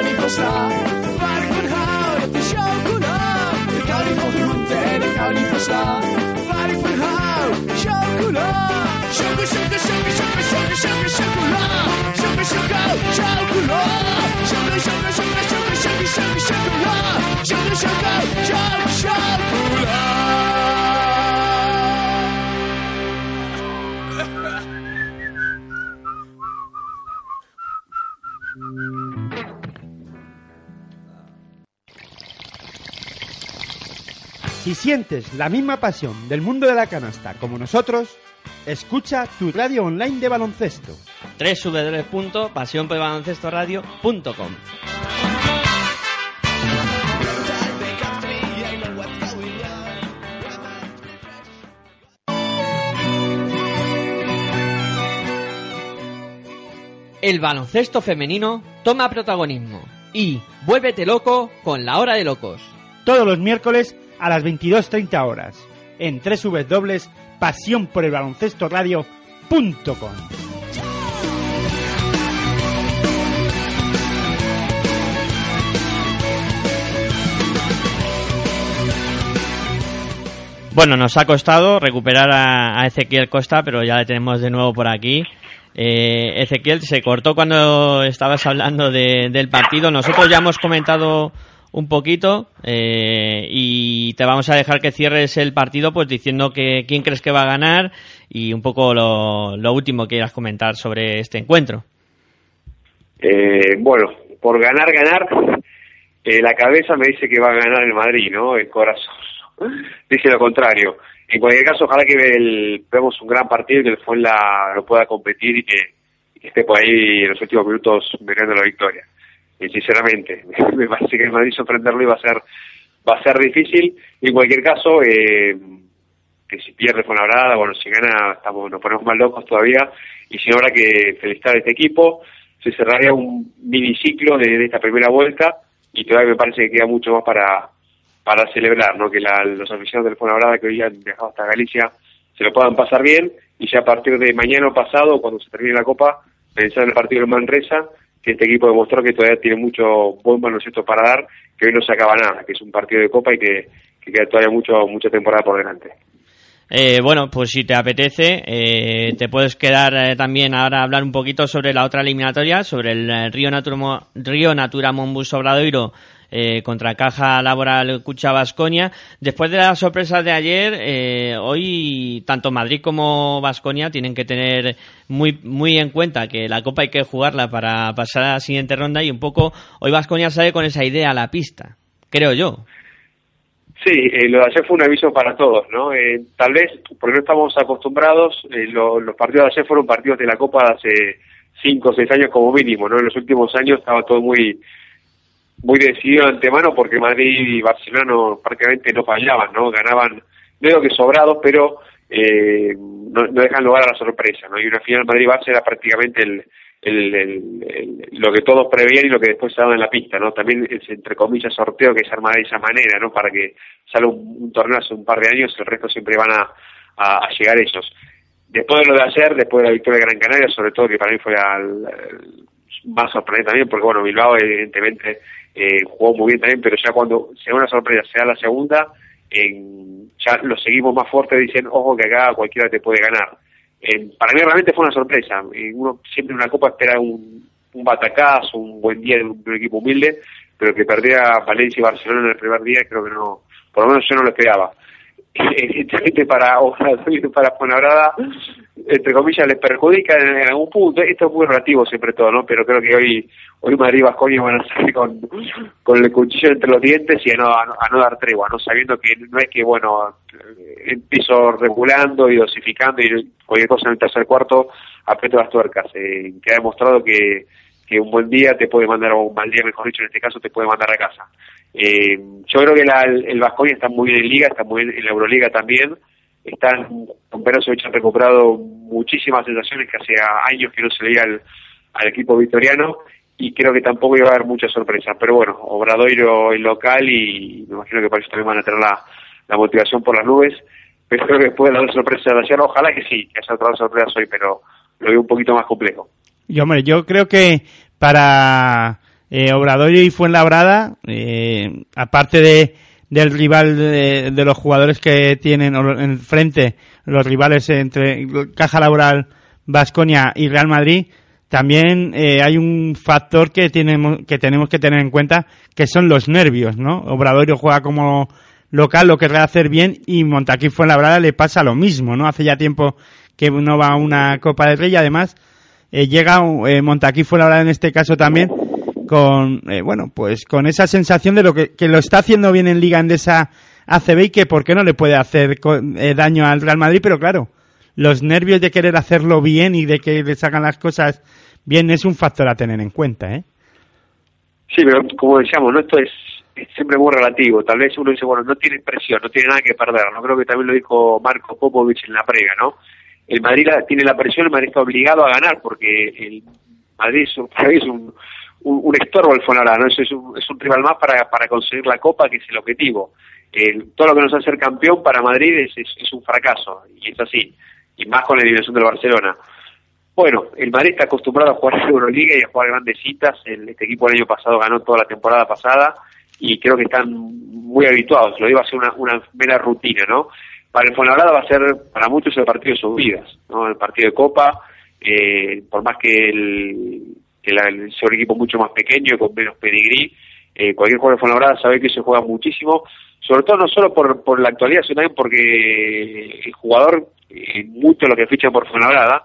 Hou niet van sla. Waar ik van hou, dat is chocola. Ik hou niet van groente en ik hou niet van sla. Waar ik van hou, chocola. Choco, choco, choco, choco, choco, choco, chocola. Si sientes la misma pasión del mundo de la canasta como nosotros, escucha tu radio online de baloncesto. www.pasionpelbaloncestoradio.com El baloncesto femenino toma protagonismo y vuélvete loco con la hora de locos. Todos los miércoles a las 22.30 horas en www.pasionporelbaloncestoradio.com. Bueno, nos ha costado recuperar a, a Ezequiel Costa, pero ya le tenemos de nuevo por aquí. Eh, Ezequiel, se cortó cuando estabas hablando de- del partido. Nosotros ya hemos comentado un poquito eh, y te vamos a dejar que cierres el partido pues diciendo que quién crees que va a ganar y un poco lo, lo último que quieras comentar sobre este encuentro. Eh, bueno, por ganar, ganar, eh, la cabeza me dice que va a ganar el Madrid, ¿no? El corazón dice lo contrario. En cualquier caso, ojalá que el, veamos un gran partido y que el Fuenla lo pueda competir y que, esté por ahí en los últimos minutos mirando la victoria. Y sinceramente, me parece que el Madrid sorprenderlo iba a ser va a ser difícil. Y en cualquier caso, eh, que si pierde Fuenlabrada, bueno, si gana, estamos, nos ponemos más locos todavía. Y si habrá que felicitar a este equipo. Se cerraría un miniciclo de, de esta primera vuelta y todavía me parece que queda mucho más para, para celebrar, ¿no? Que la- los aficionados del Fuenlabrada que hoy han viajado hasta Galicia se lo puedan pasar bien y ya a partir de mañana pasado, cuando se termine la Copa, pensar en el partido del Manresa, que este equipo demostró que todavía tiene mucho buen baloncesto para dar, que hoy no se acaba nada, que es un partido de Copa y que, que queda todavía mucho mucha temporada por delante. Eh, bueno, pues si te apetece, eh, te puedes quedar eh, también ahora a hablar un poquito sobre la otra eliminatoria, sobre el eh, Río, Naturamo- Río Natura Monbus Obradoiro eh, contra Caja Laboral Cucha Vasconia. Después de las sorpresas de ayer, eh, hoy tanto Madrid como Vasconia tienen que tener muy, muy en cuenta que la Copa hay que jugarla para pasar a la siguiente ronda y un poco hoy Vasconia sale con esa idea a la pista, creo yo. Sí, eh, lo de ayer fue un aviso para todos, ¿no? Eh, tal vez, porque no estamos acostumbrados, eh, lo- los partidos de ayer fueron partidos de la Copa de hace cinco o seis años como mínimo, ¿no? En los últimos años estaba todo muy muy decidido de antemano porque Madrid y Barcelona prácticamente no fallaban, ¿no? Ganaban, no digo que sobrados, pero eh, no, no dejan lugar a la sorpresa, ¿no? Y una final Madrid-Barça era prácticamente el, el- lo que todos preveían y lo que después se daba en la pista, ¿no? También es entre comillas sorteo que se arma de esa manera, ¿no? Para que salga un, torneo hace un par de años, el resto siempre van a, a- llegar ellos. Después de lo de ayer, después de la victoria de Gran Canaria, sobre todo que para mí fue al- más sorprendente también, porque bueno, Bilbao evidentemente eh, jugó muy bien también, pero ya cuando se da una sorpresa, se da la segunda, en- ya lo seguimos más fuerte, dicen, ojo que acá cualquiera te puede ganar. Eh, para mí realmente fue una sorpresa. Uno siempre en una copa espera un, un batacazo, un buen día de un, equipo humilde, pero que perdiera Valencia y Barcelona en el primer día, creo que no, por lo menos yo no lo esperaba. Evidentemente para Obradoiro y para Fuenlabrada, entre comillas, les perjudica en, algún punto. Esto es muy relativo siempre todo, ¿no? Pero creo que hoy hoy Madrid y Vasconia van a salir con, con el cuchillo entre los dientes y a no, a a no dar tregua, ¿no? Sabiendo que no es que, bueno, eh, empiezo regulando y dosificando y cualquier cosa en el tercer cuarto aprieto las tuercas. Eh, que ha demostrado que, que un buen día te puede mandar, o un mal día, mejor dicho, en este caso, te puede mandar a casa. Eh, yo creo que la, el Vasconia está muy bien en Liga, está muy bien en la Euroliga también. Están, con Perosovic han recuperado muchísimas sensaciones que hace años que no se veía al, al equipo victoriano y creo que tampoco iba a haber muchas sorpresas. Pero bueno, Obradoiro el local y me imagino que para eso también van a tener la, la motivación por las nubes. Pero creo que después de las dos sorpresas de ayer, ojalá que sí, que haya otras dos sorpresas hoy, pero lo veo un poquito más complejo. Y hombre, yo creo que para eh, Obradoiro y Fuenlabrada, eh, aparte de del rival de, los jugadores que tienen o enfrente, los rivales entre Caja Laboral, Vasconia y Real Madrid, también eh, hay un factor que tenemos, que tenemos que tener en cuenta, que son los nervios, ¿no? Obradoiro juega como local, lo querrá hacer bien, y Montaquí Fuenlabrada le pasa lo mismo, ¿no? Hace ya tiempo que no va a una Copa del Rey y además eh, llega eh, Montaquí Fuenlabrada en este caso también con, eh, bueno, pues con esa sensación de lo que, que lo está haciendo bien en Liga Endesa ACB y que por qué no le puede hacer co- eh, daño al Real Madrid, pero claro, los nervios de querer hacerlo bien y de que le sacan las cosas bien es un factor a tener en cuenta, ¿eh? Sí, pero como decíamos, ¿no? esto es, es siempre muy relativo. Tal vez uno dice, bueno, no tiene presión, no tiene nada que perder. No creo que también lo dijo Marco Popovich en la prega, ¿no? El Madrid tiene la presión, el Madrid está obligado a ganar porque el Madrid es un, es un, un, un estorbo el Fonara, ¿no? Es, un, es un rival más para, para conseguir la Copa, que es el objetivo. Todo lo que nos hace ser campeón para Madrid es, es, un fracaso, y es así. Y más con la eliminación del Barcelona. Bueno, el Madrid está acostumbrado a jugar en Euroliga y a jugar grandes citas. El, este equipo el año pasado ganó toda la temporada pasada y creo que están muy habituados. Lo iba a ser una, una mera rutina, ¿no? Para el Fuenlabrada va a ser para muchos el partido de sus vidas, ¿no? El partido de Copa, eh, por más que el, que la, el sea un equipo mucho más pequeño, con menos pedigrí, eh, cualquier jugador de Fuenlabrada sabe que se juega muchísimo, sobre todo no solo por, por la actualidad, sino también porque el jugador, eh, mucho lo que ficha por Fuenlabrada,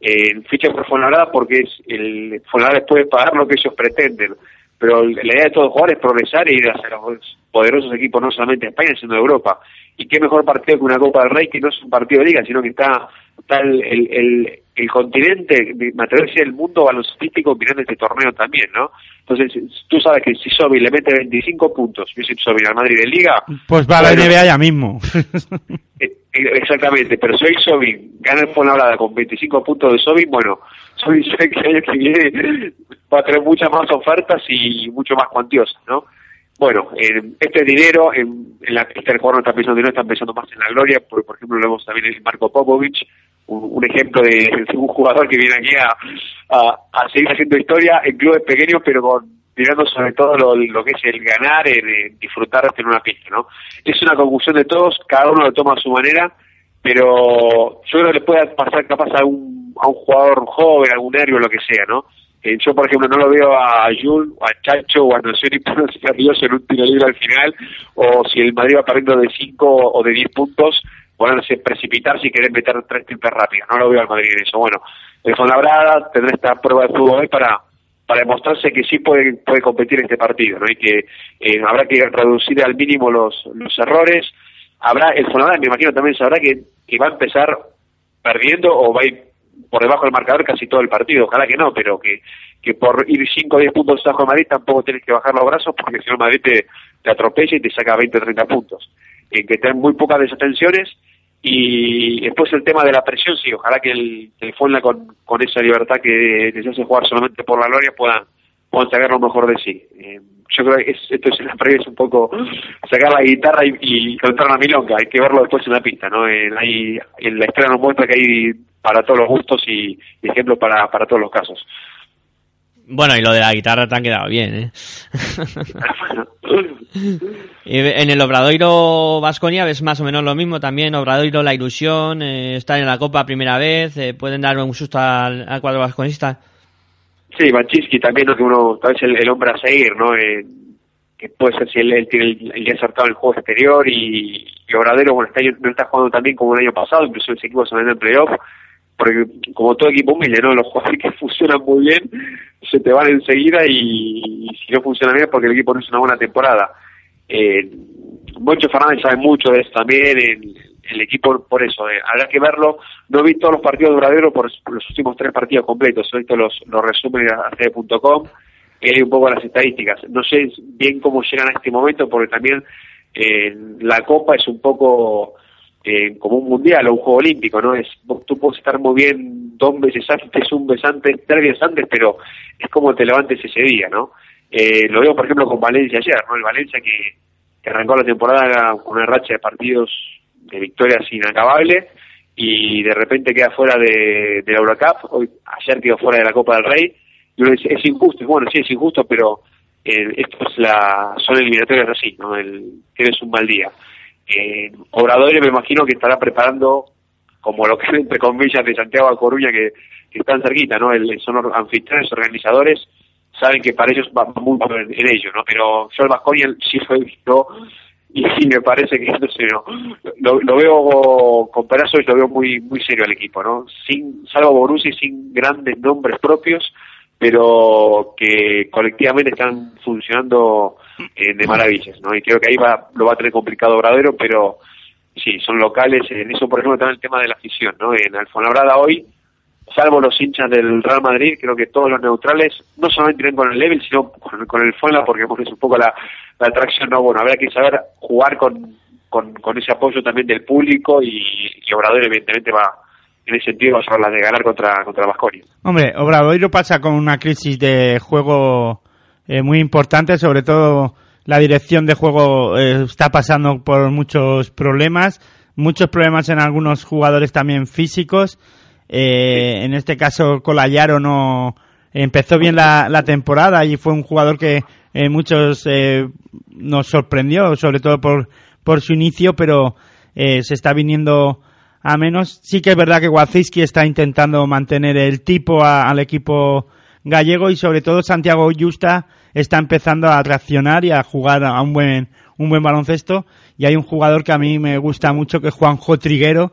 eh, ficha por Fuenlabrada porque es el Fuenlabrada puede pagar lo que ellos pretenden. pero la idea de todos los jugadores es progresar e ir hacia los poderosos equipos, no solamente de España, sino de Europa. Y qué mejor partido que una Copa del Rey, que no es un partido de liga, sino que está, está el, el, el continente, me atrevo a decir, el mundo baloncestístico mirando este torneo también, ¿no? Entonces, tú sabes que si Sobi le mete 25 puntos, yo soy Sobi al Madrid de Liga, Pues va a la Bueno. NBA ya mismo. eh, Exactamente, pero si hoy Sobin gana el Fuenlabrada con 25 puntos de Sobin, bueno, Sobin sé que el año que viene va a tener muchas más ofertas y mucho más cuantiosas, ¿no? Bueno, eh, este dinero en, en la pista el jugador no está pensando en dinero, está pensando más en la gloria, porque por ejemplo lo vemos también en Marco Popovic, un, ejemplo de, un jugador que viene aquí a, a, seguir haciendo historia en clubes pequeños, pero con mirando sobre todo lo, lo que es el ganar, el, eh, disfrutar en una pista, ¿no? Es una conclusión de todos, cada uno lo toma a su manera, pero yo creo que le puede pasar capaz a un, a un jugador joven, algún nervio, lo que sea, ¿no? Eh, yo, por ejemplo, no lo veo a Jul, a Chacho, o a Nocioni ponerse nervioso en un tiro libre al final, o si el Madrid va perdiendo de 5 o de 10 puntos, ponerse precipitarse y querer meter tres triples rápidos. No lo veo al Madrid en eso. Bueno, el Fuenlabrada tendrá esta prueba de fútbol hoy para para demostrarse que sí puede, puede competir en este partido, ¿no? Y que eh, habrá que reducir al mínimo los, los errores. Habrá, el Fuenlabrada me imagino también sabrá que, que va a empezar perdiendo o va a ir por debajo del marcador casi todo el partido. Ojalá que no, pero que, que por ir 5 o 10 puntos abajo de Madrid tampoco tienes que bajar los brazos porque si no Madrid te, te atropella y te saca 20 o 30 puntos. En que tener muy pocas desatenciones y después el tema de la presión, sí, ojalá que el, que con, con esa libertad que les hace jugar solamente por la gloria puedan, puedan sacar lo mejor de sí. Eh, yo creo que es, esto es en la previa es un poco sacar la guitarra y, y cantar la milonga, hay que verlo después en la pista, ¿no? En, hay, en la historia nos muestra que hay para todos los gustos y, y ejemplos para, para todos los casos. Bueno, y lo de la guitarra te han quedado bien, ¿eh? En el Obradoiro Vasconia ves más o menos lo mismo también. Obradoiro, la ilusión, eh, estar en la Copa primera vez, eh, pueden dar un susto al, al cuadro vasconista. Sí, Machinsky también, ¿no? que uno, vez el, el hombre a seguir, ¿no? Eh, que puede ser si él, él tiene el, el día acertado en el juego exterior y, y Obradero, bueno, este año no está jugando tan bien como el año pasado, incluso ese equipo se en playoff, porque como todo equipo humilde, ¿no? Los jugadores que funcionan muy bien se te van enseguida y, si no funcionan bien es porque el equipo no es una buena temporada. Eh, Fernández sabe mucho de eso también, el, el equipo por eso, eh, habrá que verlo. No vi todos los partidos de Obradero por los últimos tres partidos completos, he visto los, los resúmenes a CD.com y un poco las estadísticas. No sé bien cómo llegan a este momento porque también eh, la Copa es un poco eh, como un mundial o un juego olímpico, ¿no? Es, tú puedes estar muy bien dos veces antes, un mes antes, tres días antes, pero es como te levantes ese día, ¿no? Eh, lo veo, por ejemplo, con Valencia ayer, ¿no? El Valencia que, que arrancó la temporada con una racha de partidos de victorias inacabable y de repente queda fuera de, de la Eurocup, hoy, ayer quedó fuera de la Copa del Rey, y uno dice, es injusto, bueno, sí, es injusto, pero eh, esto es la, son eliminatorias así, ¿no? El, tienes un mal día. Eh, Obradores me imagino que estará preparando como lo que entre comillas de Santiago a Coruña que, que están cerquita, ¿no? El, son anfitriones, organizadores, saben que para ellos va muy en, en ello, ¿no? Pero yo el Vasconia sí lo he visto y me parece que no sé, no, lo, lo veo con pedazos y lo veo muy muy serio al equipo, ¿no? Sin salvo Borussia sin grandes nombres propios, pero que colectivamente están funcionando eh, de maravillas, ¿no? Y creo que ahí va lo va a tener complicado Obradero, pero sí, son locales. En eso, por ejemplo, también el tema de la afición, ¿no? En Alfonabrada hoy, salvo los hinchas del Real Madrid, creo que todos los neutrales no solamente vienen con el level, sino con, con el Fuenla, porque es un poco la, la atracción, ¿no? Bueno, habrá que saber jugar con, con, con ese apoyo también del público y, y evidentemente va en ese sentido va a la de ganar contra contra Vasconia. Hombre, Obradoiro pasa con una crisis de juego eh, muy importante, sobre todo la dirección de juego eh, está pasando por muchos problemas, muchos problemas en algunos jugadores también físicos. Eh, En este caso, Colayaro no empezó bien la, la temporada y fue un jugador que eh, muchos eh, nos sorprendió, sobre todo por, por su inicio, pero eh, se está viniendo a menos. Sí que es verdad que Waziski está intentando mantener el tipo a- al equipo gallego y sobre todo Santiago Justa está empezando a reaccionar y a jugar a un buen, un buen baloncesto. Y hay un jugador que a mí me gusta mucho que es Juanjo Triguero,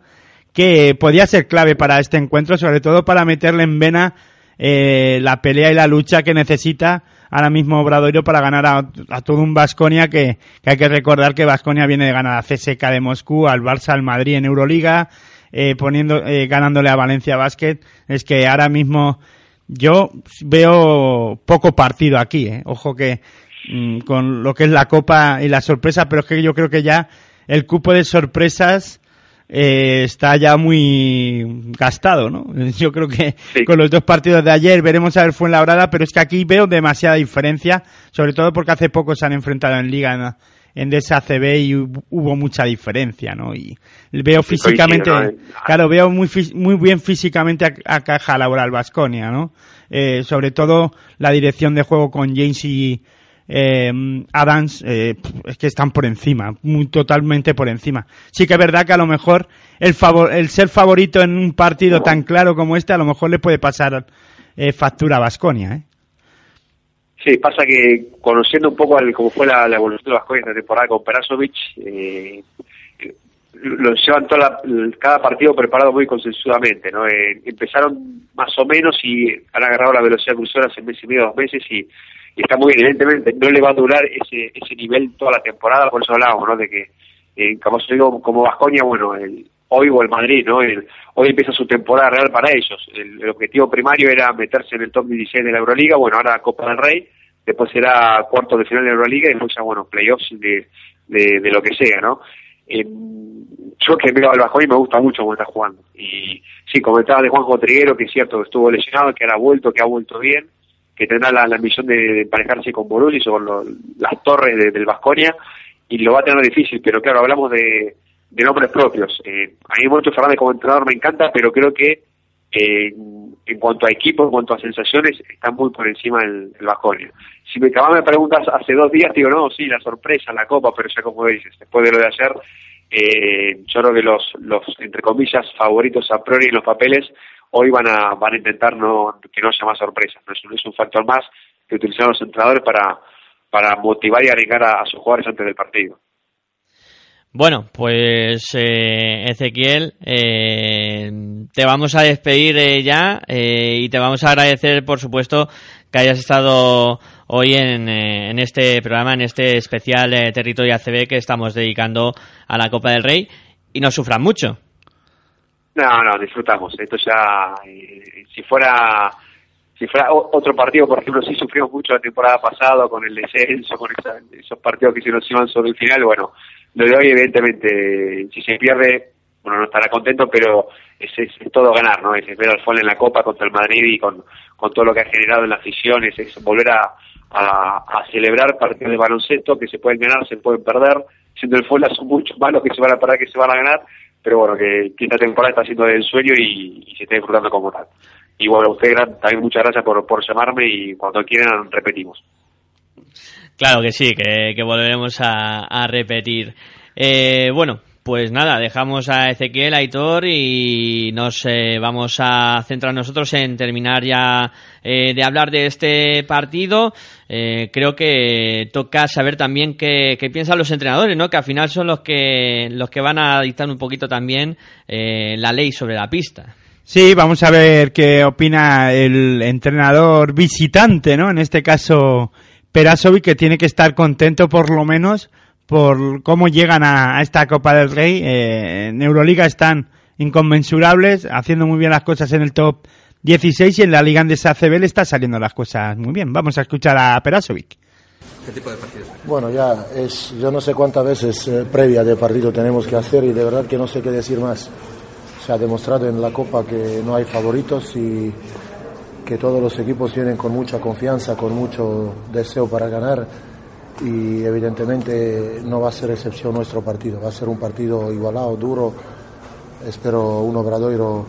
que podía ser clave para este encuentro, sobre todo para meterle en vena eh, la pelea y la lucha que necesita ahora mismo Obradoiro para ganar a, todo un Vasconia que, que hay que recordar que Vasconia viene de ganar a CSK de Moscú, al Barça, al Madrid en Euroliga, eh, poniendo, eh, ganándole a Valencia Basket. Es que ahora mismo yo veo poco partido aquí, eh. ojo que mm, con lo que es la Copa y la sorpresa, pero es que yo creo que ya el cupo de sorpresas eh, está ya muy gastado, ¿no? Yo creo que con los dos partidos de ayer veremos a ver Fuenlabrada, pero es que aquí veo demasiada diferencia, sobre todo porque hace poco se han enfrentado en Liga en, en DSACB y hubo, mucha diferencia, ¿no? Y veo Sí, físicamente, claro, veo muy, muy bien físicamente a, a Caja Laboral Vasconia, ¿no? Eh, sobre todo la dirección de juego con James y eh, Adams, eh, es que están por encima, muy totalmente por encima. Sí que es verdad que a lo mejor el favor, el ser favorito en un partido tan claro como este, a lo mejor le puede pasar eh, factura a Vasconia, ¿eh? Sí, pasa que conociendo un poco al- cómo fue la, la evolución de Vasconia esta temporada con Perasovic, eh, lo llevan toda la- cada partido preparado muy consensuadamente, ¿no? Eh, empezaron más o menos y han agarrado la velocidad crucera hace mes y medio, dos meses y, y está muy bien. Evidentemente no le va a durar ese, ese nivel toda la temporada, por eso hablábamos, ¿no? De que, eh, como se digo, como Vasconia, bueno, el, hoy o el Madrid, ¿no? El- hoy empieza su temporada real para ellos. El, el objetivo primario era meterse en el top 16 de la Euroliga, bueno, ahora Copa del Rey, después será cuarto de final de la Euroliga y después ya, bueno, playoffs de, de, lo que sea, ¿no? Eh, yo que veo al Vasconia me gusta mucho cómo está jugando. Y sí, comentaba de Juanjo Triguero, que es cierto, que estuvo lesionado, que ahora ha vuelto, que ha vuelto bien, que tendrá la, la misión de, de emparejarse con Borulis o con lo- las torres de- del Vasconia y lo va a tener difícil, pero claro, hablamos de, de nombres propios. Eh, a mí Moncho Fernández como entrenador me encanta, pero creo que eh, en cuanto a equipo, en cuanto a sensaciones, está muy por encima el, el Vasconia. Si me acabas me preguntas hace dos días, digo, no, sí, la sorpresa, la copa, pero ya como dices, después de lo de ayer, eh, yo creo que los, los, entre comillas, favoritos a priori en los papeles, hoy van a, van a intentar no, que no haya más sorpresas. No es, un- es un factor más que utilizan los entrenadores para, para motivar y arriesgar a, a sus jugadores antes del partido. Bueno, pues eh, Ezequiel, eh, te vamos a despedir eh, ya eh, y te vamos a agradecer, por supuesto, que hayas estado hoy en, eh, en este programa, en este especial eh, Territorio ACB que estamos dedicando a la Copa del Rey y no sufran mucho. No, no, disfrutamos. Esto ya, eh, si fuera si fuera otro partido, por ejemplo, sí sufrimos mucho la temporada pasada con el descenso, con esa- esos partidos que se nos iban sobre el final, bueno, lo de hoy evidentemente, si se pierde, bueno, no estará contento, pero es, todo ganar, ¿no? Es ver al Fol en la Copa contra el Madrid y con, todo lo que ha generado en la afición, es, volver a, celebrar partidos de baloncesto que se pueden ganar, se pueden perder, siendo el Fol son muchos malos que se van a perder, que se van a ganar, pero bueno, que, que esta temporada está siendo el sueño y, se está disfrutando como tal. Y bueno, a usted también muchas gracias por, por llamarme y cuando quieran repetimos. Claro que sí, que, que volveremos a, a repetir. Eh, bueno, pues nada, dejamos a Ezequiel, a Aitor y nos eh, vamos a centrar nosotros en terminar ya eh, de hablar de este partido. Eh, creo que toca saber también qué, piensan los entrenadores, ¿no? Que al final son los que los que van a dictar un poquito también eh, la ley sobre la pista. Sí, vamos a ver qué opina el entrenador visitante, ¿no? En este caso, Perasovic, que tiene que estar contento por lo menos por cómo llegan a, a esta Copa del Rey. Eh, en Euroliga están inconmensurables, haciendo muy bien las cosas en el top 16 y en la Liga Andesa ACB le está saliendo las cosas muy bien. Vamos a escuchar a Perasovic. ¿Qué tipo de partidos? Bueno, ya es, yo no sé cuántas veces eh, previa de partido tenemos que hacer y de verdad que no sé qué decir más. Se ha demostrado en la Copa que no hay favoritos y que todos los equipos vienen con mucha confianza, con mucho deseo para ganar y evidentemente no va a ser excepción nuestro partido. Va a ser un partido igualado, duro. Espero un obradoiro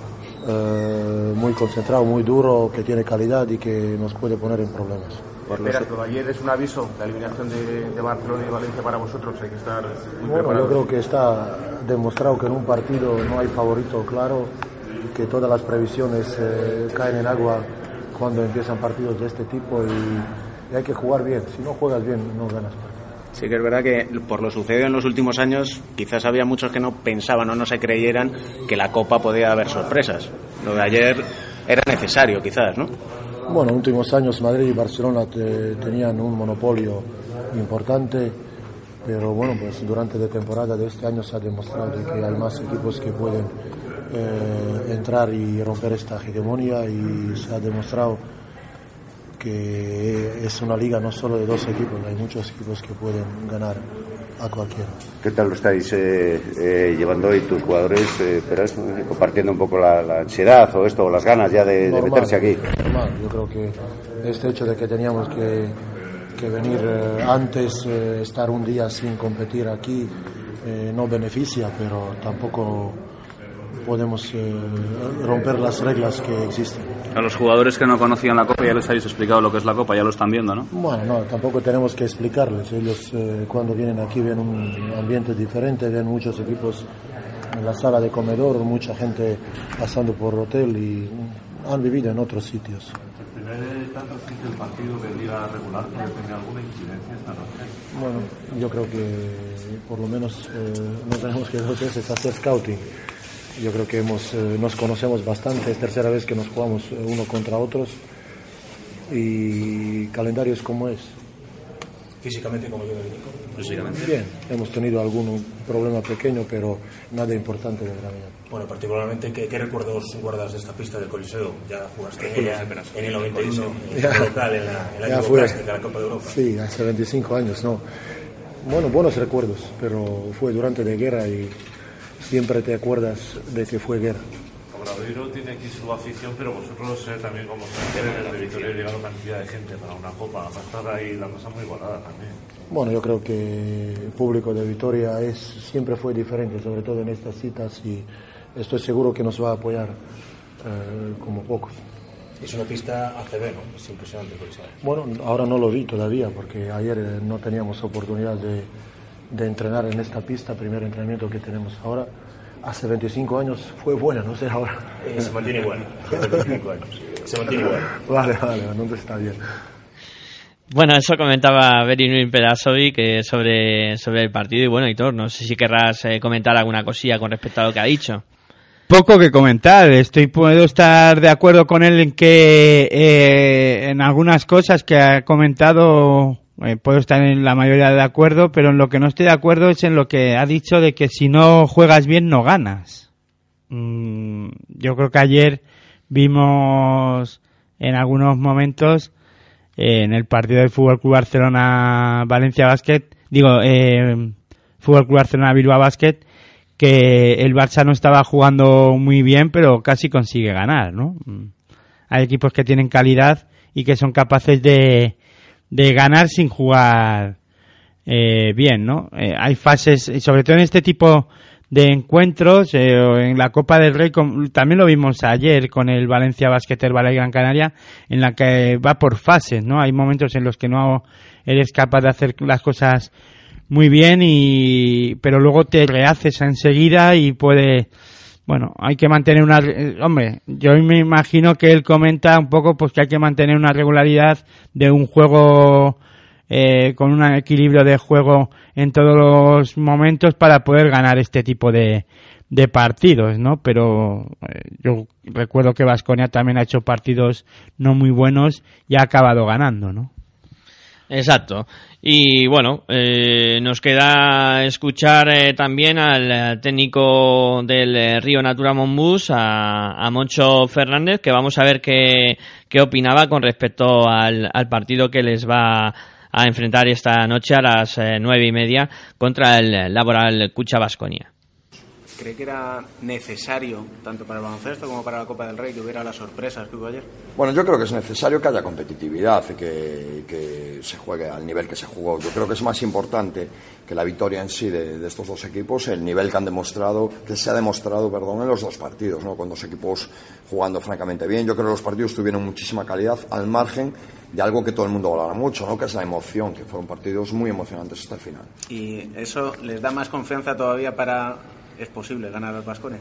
eh, muy concentrado, muy duro, que tiene calidad y que nos puede poner en problemas. Esperas, lo de ayer es un aviso, la eliminación de, de Barcelona y Valencia para vosotros, hay que estar muy Bueno, yo preparados. creo que está demostrado que en un partido no hay favorito claro, que todas las previsiones eh, caen en agua cuando empiezan partidos de este tipo y, y hay que jugar bien. Si no juegas bien, no ganas. Sí que es verdad que por lo sucedido en los últimos años, quizás había muchos que no pensaban o no se creyeran que la Copa podía haber sorpresas. Lo de ayer era necesario, quizás, ¿no? Bueno, últimos años Madrid y Barcelona te- tenían un monopolio importante, pero bueno, pues durante la temporada de este año se ha demostrado de que hay más equipos que pueden eh, entrar y romper esta hegemonía y se ha demostrado que es una liga no solo de dos equipos, hay muchos equipos que pueden ganar a cualquiera. ¿Qué tal lo estáis eh, eh, llevando hoy tus jugadores, eh, Peras, eh, compartiendo un poco la, la ansiedad o esto, o las ganas ya de, de Normal, meterse aquí? normal. Yo creo que este hecho de que teníamos que, que venir eh, antes, eh, estar un día sin competir aquí, eh, no beneficia, pero tampoco podemos romper las reglas que existen. A los jugadores que no conocían la Copa ya les habéis explicado lo que es la Copa, ya lo están viendo, ¿no? Bueno, no, tampoco tenemos que explicarles. Ellos eh, cuando vienen aquí ven un ambiente diferente, ven muchos equipos en la sala de comedor, mucha gente pasando por hotel y han vivido en otros sitios. El primer tanto reciente del partido liga regular puede tener alguna incidencia esta noche. Bueno, yo creo que por lo menos eh, no tenemos que dos veces hacer scouting. Yo creo que hemos, eh, nos conocemos bastante, es tercera vez que nos jugamos eh, uno contra otros y calendario es como es. Físicamente, como yo Nico. Físicamente. Bien, hemos tenido algún problema pequeño, pero nada importante de gravedad. Bueno, particularmente, ¿qué, qué recuerdos guardas de esta pista del Coliseo? Ya jugaste en ella en el 91, en el local, en la, en la Ya fue. Plastic, en la Copa de Europa. Sí, hace 25 años, ¿no? Bueno, buenos recuerdos, pero fue durante la guerra y siempre te acuerdas de que fue guerra. Obradoiro tiene aquí su afición, pero vosotros eh, también como desde Vitoria ha llegado cantidad de gente para una copa. Va a estar ahí la cosa muy igualada también. Bueno, yo creo que el público de Vitoria es, siempre fue diferente, sobre todo en estas citas, y estoy seguro que nos va a apoyar eh, como pocos. Es una pista ACB, ¿no? Es impresionante Coliseo. Bueno, ahora no lo vi todavía, porque ayer eh, no teníamos oportunidad de, de entrenar en esta pista, primer entrenamiento que tenemos ahora. Hace 25 años fue buena, no sé ahora. Eh, se mantiene igual. Hace 25 años. Se mantiene igual. Vale, vale, no está bien. Bueno, eso comentaba Berinuin Pedasovic que sobre, sobre el partido. Y bueno, Hitor, no sé si querrás eh, comentar alguna cosilla con respecto a lo que ha dicho. Poco que comentar. Estoy puedo estar de acuerdo con él en que eh, en algunas cosas que ha comentado eh, puedo estar en la mayoría de acuerdo, pero en lo que no estoy de acuerdo es en lo que ha dicho de que si no juegas bien no ganas. Mm, yo creo que ayer vimos en algunos momentos eh, en el partido del Fútbol Club Barcelona Valencia Basket, digo, eh, Fútbol Club Barcelona Bilbao Basket, que el Barça no estaba jugando muy bien, pero casi consigue ganar, ¿no? Mm. Hay equipos que tienen calidad y que son capaces de, de ganar sin jugar eh, bien, ¿no? Eh, hay fases, sobre todo en este tipo de encuentros, eh, en la Copa del Rey, también lo vimos ayer con el Valencia Basket Herbalife Gran Canaria, en la que va por fases, ¿no? Hay momentos en los que no eres capaz de hacer las cosas muy bien y pero luego te rehaces enseguida y puede bueno hay que mantener una eh, hombre yo me imagino que él comenta un poco pues que hay que mantener una regularidad de un juego eh, con un equilibrio de juego en todos los momentos para poder ganar este tipo de, de partidos, ¿no? Pero eh, yo recuerdo que Vasconia también ha hecho partidos no muy buenos y ha acabado ganando, ¿no? Exacto. Y bueno, eh, nos queda escuchar eh, también al eh, técnico del eh, Río Natura Monbus, a, a Moncho Fernández, que vamos a ver qué, qué opinaba con respecto al, al partido que les va a enfrentar esta noche a las nueve y media contra el Laboral Cucha Vasconia. ¿Cree que era necesario, tanto para el baloncesto como para la Copa del Rey, que hubiera las sorpresas que hubo ayer? Bueno, yo creo que es necesario que haya competitividad y que, que se juegue al nivel que se jugó. Yo creo que es más importante que la victoria en sí de, de estos dos equipos, el nivel que han demostrado, que se ha demostrado, perdón, en los dos partidos, ¿no? Con dos equipos jugando francamente bien. Yo creo que los partidos tuvieron muchísima calidad al margen de algo que todo el mundo valora mucho, ¿no? Que es la emoción, que fueron partidos muy emocionantes hasta el final. ¿Y eso les da más confianza todavía para... ¿Es posible ganar al Vasconia?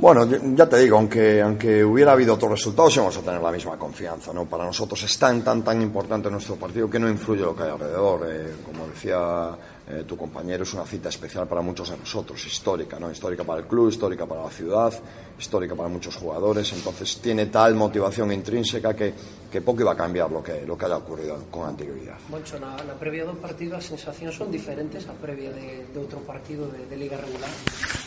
Bueno, ya- te digo, aunque, aunque hubiera habido otros resultados, íbamos a tener la misma confianza. ¿no? Para nosotros es tan, tan, tan importante nuestro partido que no influye lo que hay alrededor. Eh, como decía Eh, tu compañero es una cita especial para muchos de nosotros, histórica, ¿no? Histórica para el club, histórica para la ciudad, histórica para muchos jugadores. Entonces tiene tal motivación intrínseca que, que poco iba a cambiar lo que, lo que haya ocurrido con anterioridad. Moncho, na, na previa do partido as sensacións son diferentes a previa de, de outro partido de, de Liga Regular?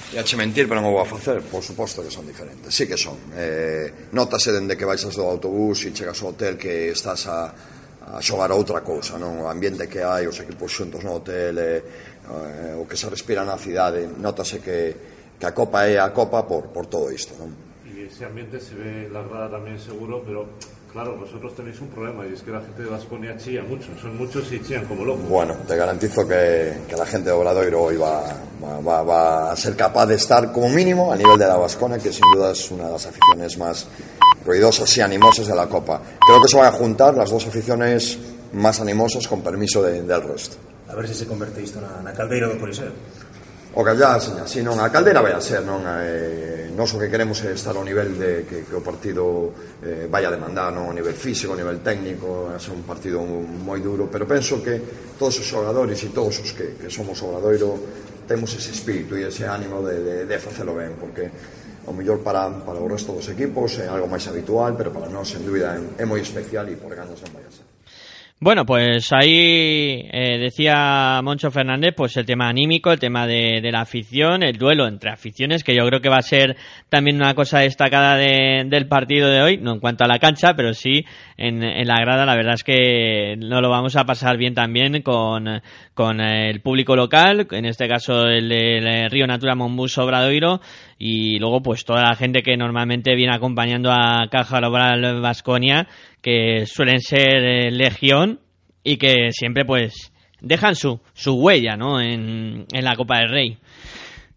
E che mentir, pero non o vou a facer, por suposto que son diferentes, sí que son. Eh, notase dende que baixas do autobús e chegas ao hotel que estás a a xogar a outra cousa non? O ambiente que hai, os equipos xuntos no hotel eh, eh, O que se respira na cidade Notase que, que a Copa é a Copa por, por todo isto non? Y ese ambiente se ve la grada también seguro, pero claro, vosotros tenéis un problema y es que la gente de Vasconia chilla mucho. Son muchos y chillan como locos. Bueno, te garantizo que, que la gente de Obradoiro hoy va, va, va- a ser capaz de estar como mínimo a nivel de la Vascona, que sin duda es una de las aficiones más ruidosas y animosos de la Copa. Creo que se van a juntar las dos aficiones más animosas con permiso de, del resto. A ver se se converte isto na, na caldeira do Coliseo. O que ya, seña, si non, a caldeira vai a ser, non? Eh, nós o que queremos é estar ao nivel de que, que o partido eh, vai a demandar, non? O nivel físico, o nivel técnico, é un partido moi duro, pero penso que todos os xogadores e todos os que, que somos Obradoiro temos ese espírito e ese ánimo de, de, de facelo ben, porque o mellor para, para o resto dos equipos é algo máis habitual, pero para nós, sen dúbida, é moi especial e por ganas non vai a ser. Bueno, pues ahí eh, decía Moncho Fernández, pues el tema anímico, el tema de, la afición, el duelo entre aficiones, que yo creo que va a ser también una cosa destacada de- del partido de hoy, no en cuanto a la cancha, pero sí en, la grada. La verdad es que no lo vamos a pasar bien también con, el público local, en este caso el del Río Natura Monbus Obradoiro, y luego pues toda la gente que normalmente viene acompañando a Caja Laboral Vasconia, que suelen ser eh, legión y que siempre pues dejan su, su huella ¿no? en, en la Copa del Rey.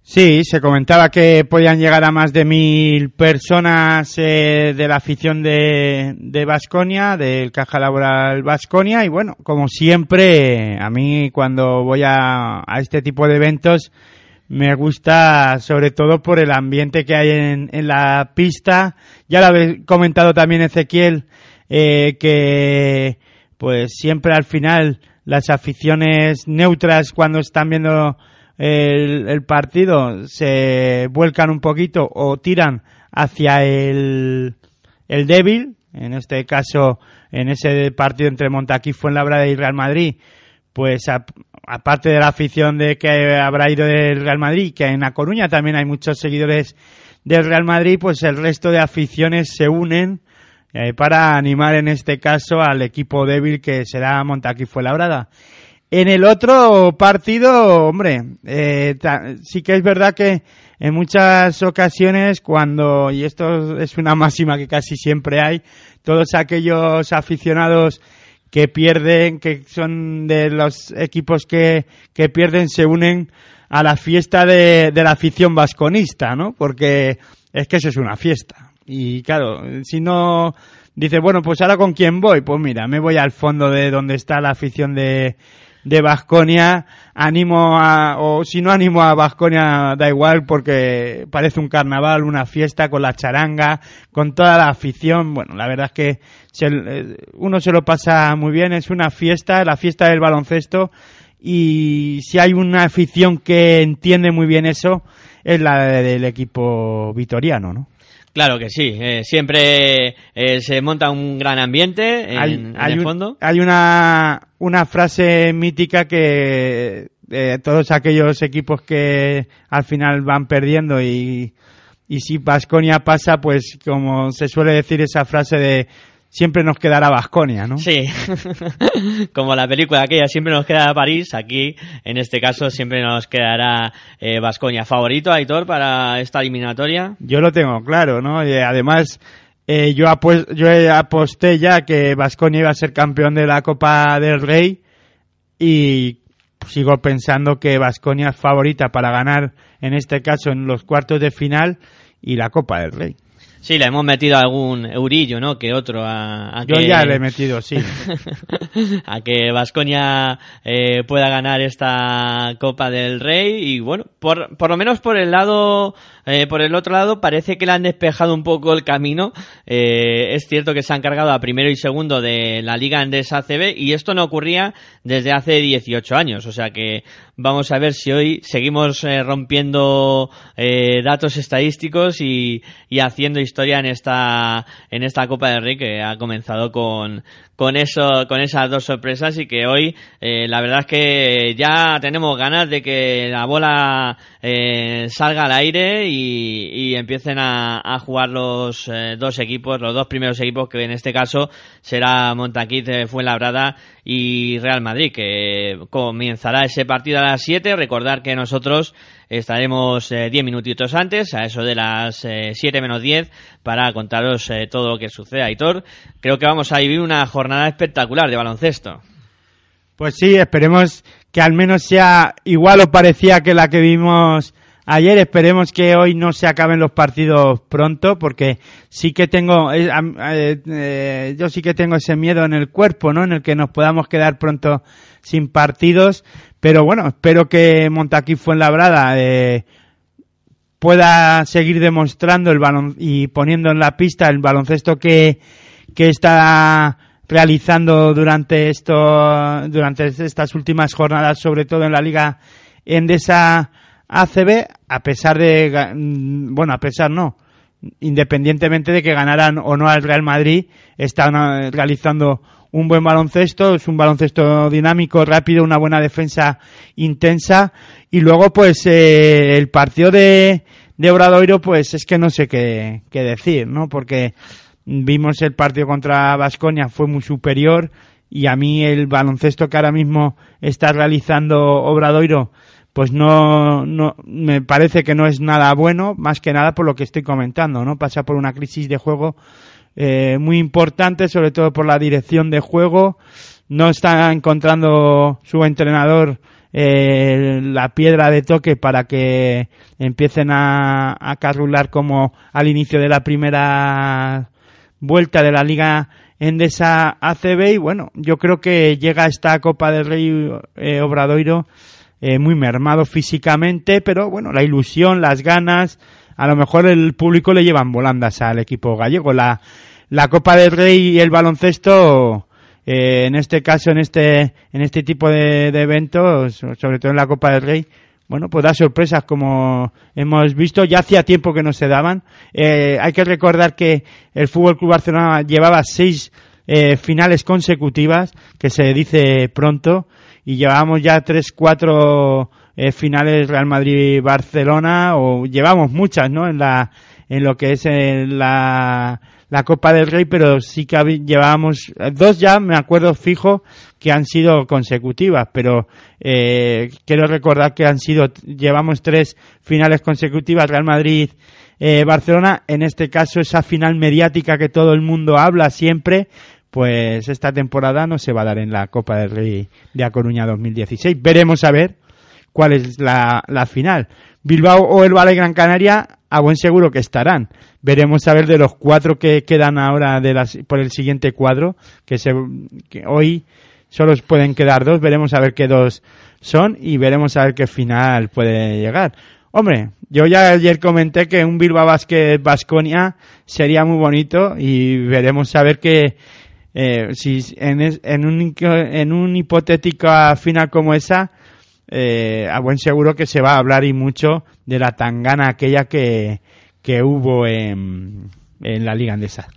Sí, se comentaba que podían llegar a más de mil personas eh, de la afición de de Vasconia, del Caja Laboral Vasconia, y bueno, como siempre, a mí cuando voy a, a este tipo de eventos me gusta sobre todo por el ambiente que hay en, en la pista. Ya lo habéis comentado también Ezequiel, eh, que pues siempre al final las aficiones neutras cuando están viendo el, el partido se vuelcan un poquito o tiran hacia el, el débil, en este caso, en ese partido entre Montaquí, Fuenlabrada y Real Madrid, pues aparte de la afición de que habrá ido del Real Madrid, que en La Coruña también hay muchos seguidores del Real Madrid, pues el resto de aficiones se unen eh, para animar en este caso al equipo débil que será Montaquí Fuenlabrada. En el otro partido, hombre, eh, sí que es verdad que en muchas ocasiones cuando, y esto es una máxima que casi siempre hay, todos aquellos aficionados que pierden, que son de los equipos que, que pierden, se unen a la fiesta de, de la afición vasconista, ¿no? Porque es que eso es una fiesta. Y claro, si no dice, bueno, pues ahora con quién voy, pues mira, me voy al fondo de donde está la afición de de Vasconia, animo a, o si no animo a Vasconia, da igual porque parece un carnaval, una fiesta con la charanga, con toda la afición. Bueno, la verdad es que se- eh, uno se lo pasa muy bien, es una fiesta, la fiesta del baloncesto y si hay una afición que entiende muy bien eso, es la del equipo vitoriano, ¿no? Claro que sí, eh, siempre eh, se monta un gran ambiente en, hay, en hay el un- fondo. hay una, una frase mítica que eh, todos aquellos equipos que al final van perdiendo y, y si Vasconia pasa, pues como se suele decir esa frase de siempre nos quedará Vasconia, ¿no? Sí, como la película aquella, siempre nos queda París, aquí en este caso siempre nos quedará Vasconia. ¿Favorito, Aitor, para esta eliminatoria? Yo lo tengo claro, ¿no? Y además, eh, yo, yo aposté ya que Vasconia iba a ser campeón de la Copa del Rey y sigo pensando que Vasconia es favorita para ganar, en este caso, en los cuartos de final y la Copa del Rey. Sí, le hemos metido algún eurillo, ¿no? Que otro a, a Yo que... ya le he metido, sí. a que Vasconia pueda ganar esta Copa del Rey y bueno, por, por lo menos por el lado, eh, por el otro lado parece que le han despejado un poco el camino. Eh, es cierto que se han cargado a primero y segundo de la Liga Endesa ACB y esto no ocurría desde hace 18 años, o sea que vamos a ver si hoy seguimos eh, rompiendo eh, datos estadísticos y, y haciendo historia en esta en esta Copa del Rey que ha comenzado con con eso con esas dos sorpresas y que hoy eh, la verdad es que ya tenemos ganas de que la bola eh, salga al aire y, empiecen a, jugar los eh, dos equipos los dos primeros equipos que en este caso será Montaquit eh, Fuenlabrada y Real Madrid que comenzará ese partido a las 7 recordar que nosotros estaremos eh, 10 minutitos antes, a eso de las eh, 7 menos 10, para contaros eh, todo lo que sucede. Aitor, creo que vamos a vivir una jornada espectacular de baloncesto. Pues sí, esperemos que al menos sea igual o parecía que la que vimos ayer. Esperemos que hoy no se acaben los partidos pronto, porque sí que tengo, eh, eh, yo sí que tengo ese miedo en el cuerpo, ¿no? En el que nos podamos quedar pronto sin partidos. Pero bueno, espero que Montaquí Fuenlabrada eh, pueda seguir demostrando el balon y poniendo en la pista el baloncesto que, que está realizando durante esto durante estas últimas jornadas sobre todo en la liga Endesa ACB a pesar de mm, bueno a pesar no independientemente de que ganaran o no al Real Madrid están eh, realizando un buen baloncesto es un baloncesto dinámico rápido una buena defensa intensa y luego pues eh, el partido de de Obradoiro pues es que no sé qué, qué decir no porque vimos el partido contra Vasconia fue muy superior y a mí el baloncesto que ahora mismo está realizando Obradoiro pues no, no me parece que no es nada bueno más que nada por lo que estoy comentando no pasa por una crisis de juego eh, muy importante sobre todo por la dirección de juego. No está encontrando su entrenador eh, la piedra de toque para que empiecen a, a carrular como al inicio de la primera vuelta de la Liga Endesa ACB y bueno, yo creo que llega esta Copa del Rey eh, Obradoiro eh, muy mermado físicamente, pero bueno, la ilusión, las ganas, a lo mejor el público le llevan volandas al equipo gallego. La, la Copa del Rey y el baloncesto, eh, en este caso, en este, en este tipo de, de eventos, sobre todo en la Copa del Rey, bueno, pues da sorpresas como hemos visto. Ya hacía tiempo que no se daban. Eh, hay que recordar que el Fútbol Club Barcelona llevaba seis eh, finales consecutivas, que se dice pronto, y llevamos ya tres, cuatro eh, finales Real Madrid-Barcelona, o llevamos muchas, ¿no? En la, en lo que es eh, la, la Copa del Rey, pero sí que llevábamos eh, dos ya, me acuerdo fijo, que han sido consecutivas, pero eh, quiero recordar que han sido, llevamos tres finales consecutivas, Real Madrid, eh, Barcelona, en este caso esa final mediática que todo el mundo habla siempre, pues esta temporada no se va a dar en la Copa del Rey de A Coruña 2016. Veremos a ver cuál es la, la final. Bilbao o el Valle Gran Canaria, a buen seguro que estarán. Veremos a ver de los cuatro que quedan ahora de las, por el siguiente cuadro, que, se, que hoy solo pueden quedar dos, veremos a ver qué dos son y veremos a ver qué final puede llegar. Hombre, yo ya ayer comenté que un Bilbao Basket Basconia sería muy bonito y veremos a ver que eh, si en, en, un, en un hipotética final como esa, eh, a buen seguro que se va a hablar y mucho de la tangana aquella que, que hubo en, en la Liga Andesa.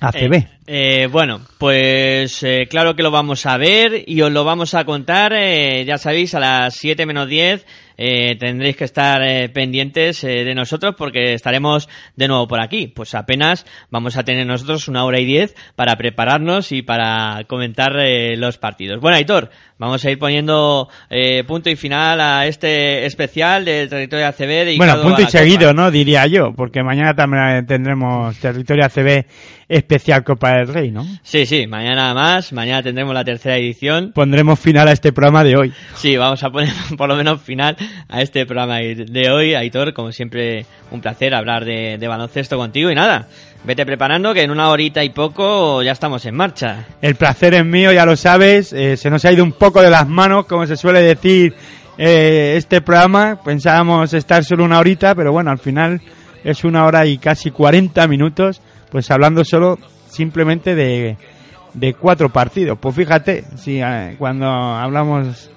ACB. Eh, eh, bueno, pues eh, claro que lo vamos a ver y os lo vamos a contar, eh, ya sabéis, a las 7 menos 10 eh, tendréis que estar eh, pendientes eh, de nosotros porque estaremos de nuevo por aquí. Pues apenas vamos a tener nosotros una hora y diez para prepararnos y para comentar eh, los partidos. Bueno, Aitor, vamos a ir poniendo eh, punto y final a este especial del territorio ACB Bueno, punto y Copa. seguido, ¿no? Diría yo, porque mañana también tendremos Territorio ACB especial Copa del Rey, ¿no? Sí, sí, mañana más, mañana tendremos la tercera edición. Pondremos final a este programa de hoy. Sí, vamos a poner por lo menos final a este programa de hoy. Aitor, como siempre, un placer hablar de, baloncesto contigo y nada, vete preparando que en una horita y poco ya estamos en marcha. El placer es mío, ya lo sabes. eh, se nos ha ido un poco de las manos, como se suele decir, eh, este programa. Pensábamos estar solo una horita, pero bueno, al final es una hora y casi 40 minutos, pues hablando solo simplemente de, de cuatro partidos. Pues fíjate, si eh, cuando hablamos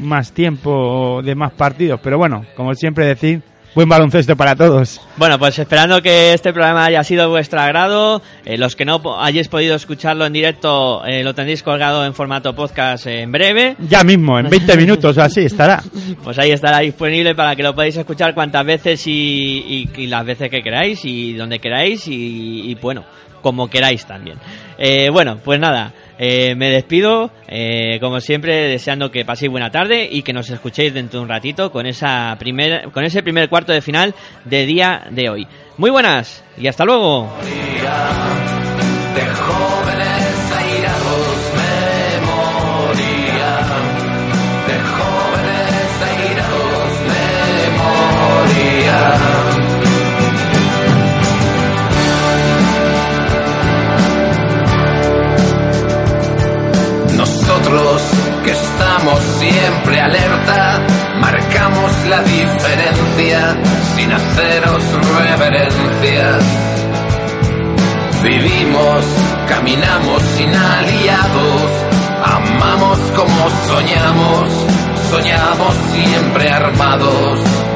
más tiempo de más partidos, pero bueno, como siempre decir, buen baloncesto para todos. Bueno, pues esperando que este programa haya sido de vuestro agrado. eh, los que no hayáis podido escucharlo en directo, eh, lo tendréis colgado en formato podcast en breve. Ya mismo, en 20 minutos o así estará. Pues ahí estará disponible para que lo podáis escuchar cuantas veces y, y- y las veces que queráis y donde queráis y, y, bueno, como queráis también. Eh, bueno, pues nada, eh, me despido, eh, como siempre, deseando que paséis buena tarde y que nos escuchéis dentro de un ratito con, esa primer, con ese primer cuarto de final de día de hoy. Muy buenas y hasta luego. Que estamos siempre alerta, marcamos la diferencia sin haceros reverencias. Vivimos, caminamos sin aliados, amamos como soñamos, soñamos siempre armados.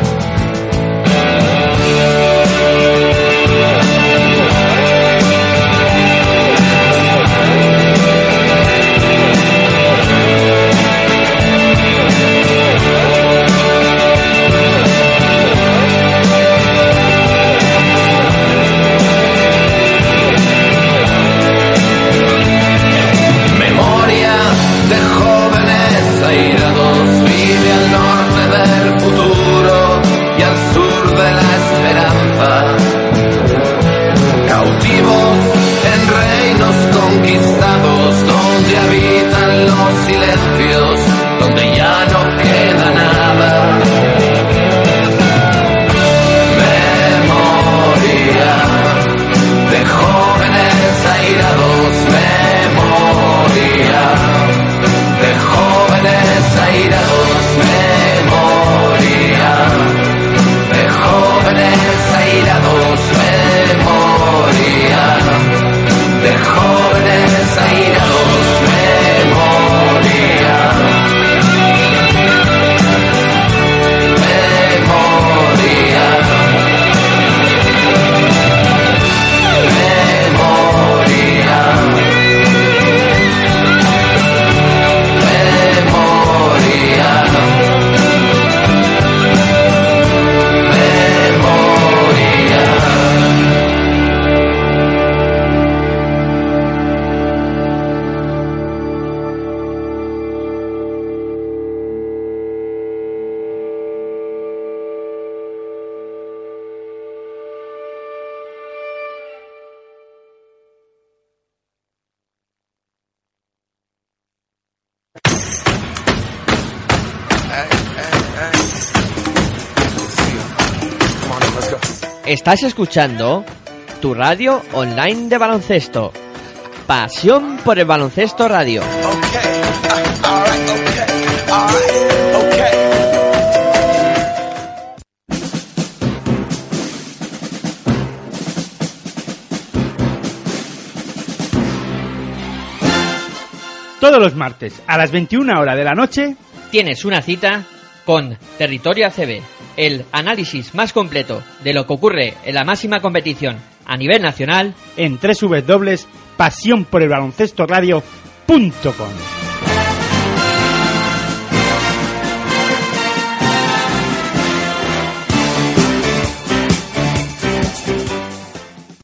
Estás escuchando tu radio online de baloncesto. Pasión por el baloncesto radio. Todos los martes a las 21 horas de la noche Tienes una cita con Territorio ACB, el análisis más completo de lo que ocurre en la máxima competición a nivel nacional en www.pasionporelbaloncestoradio.com.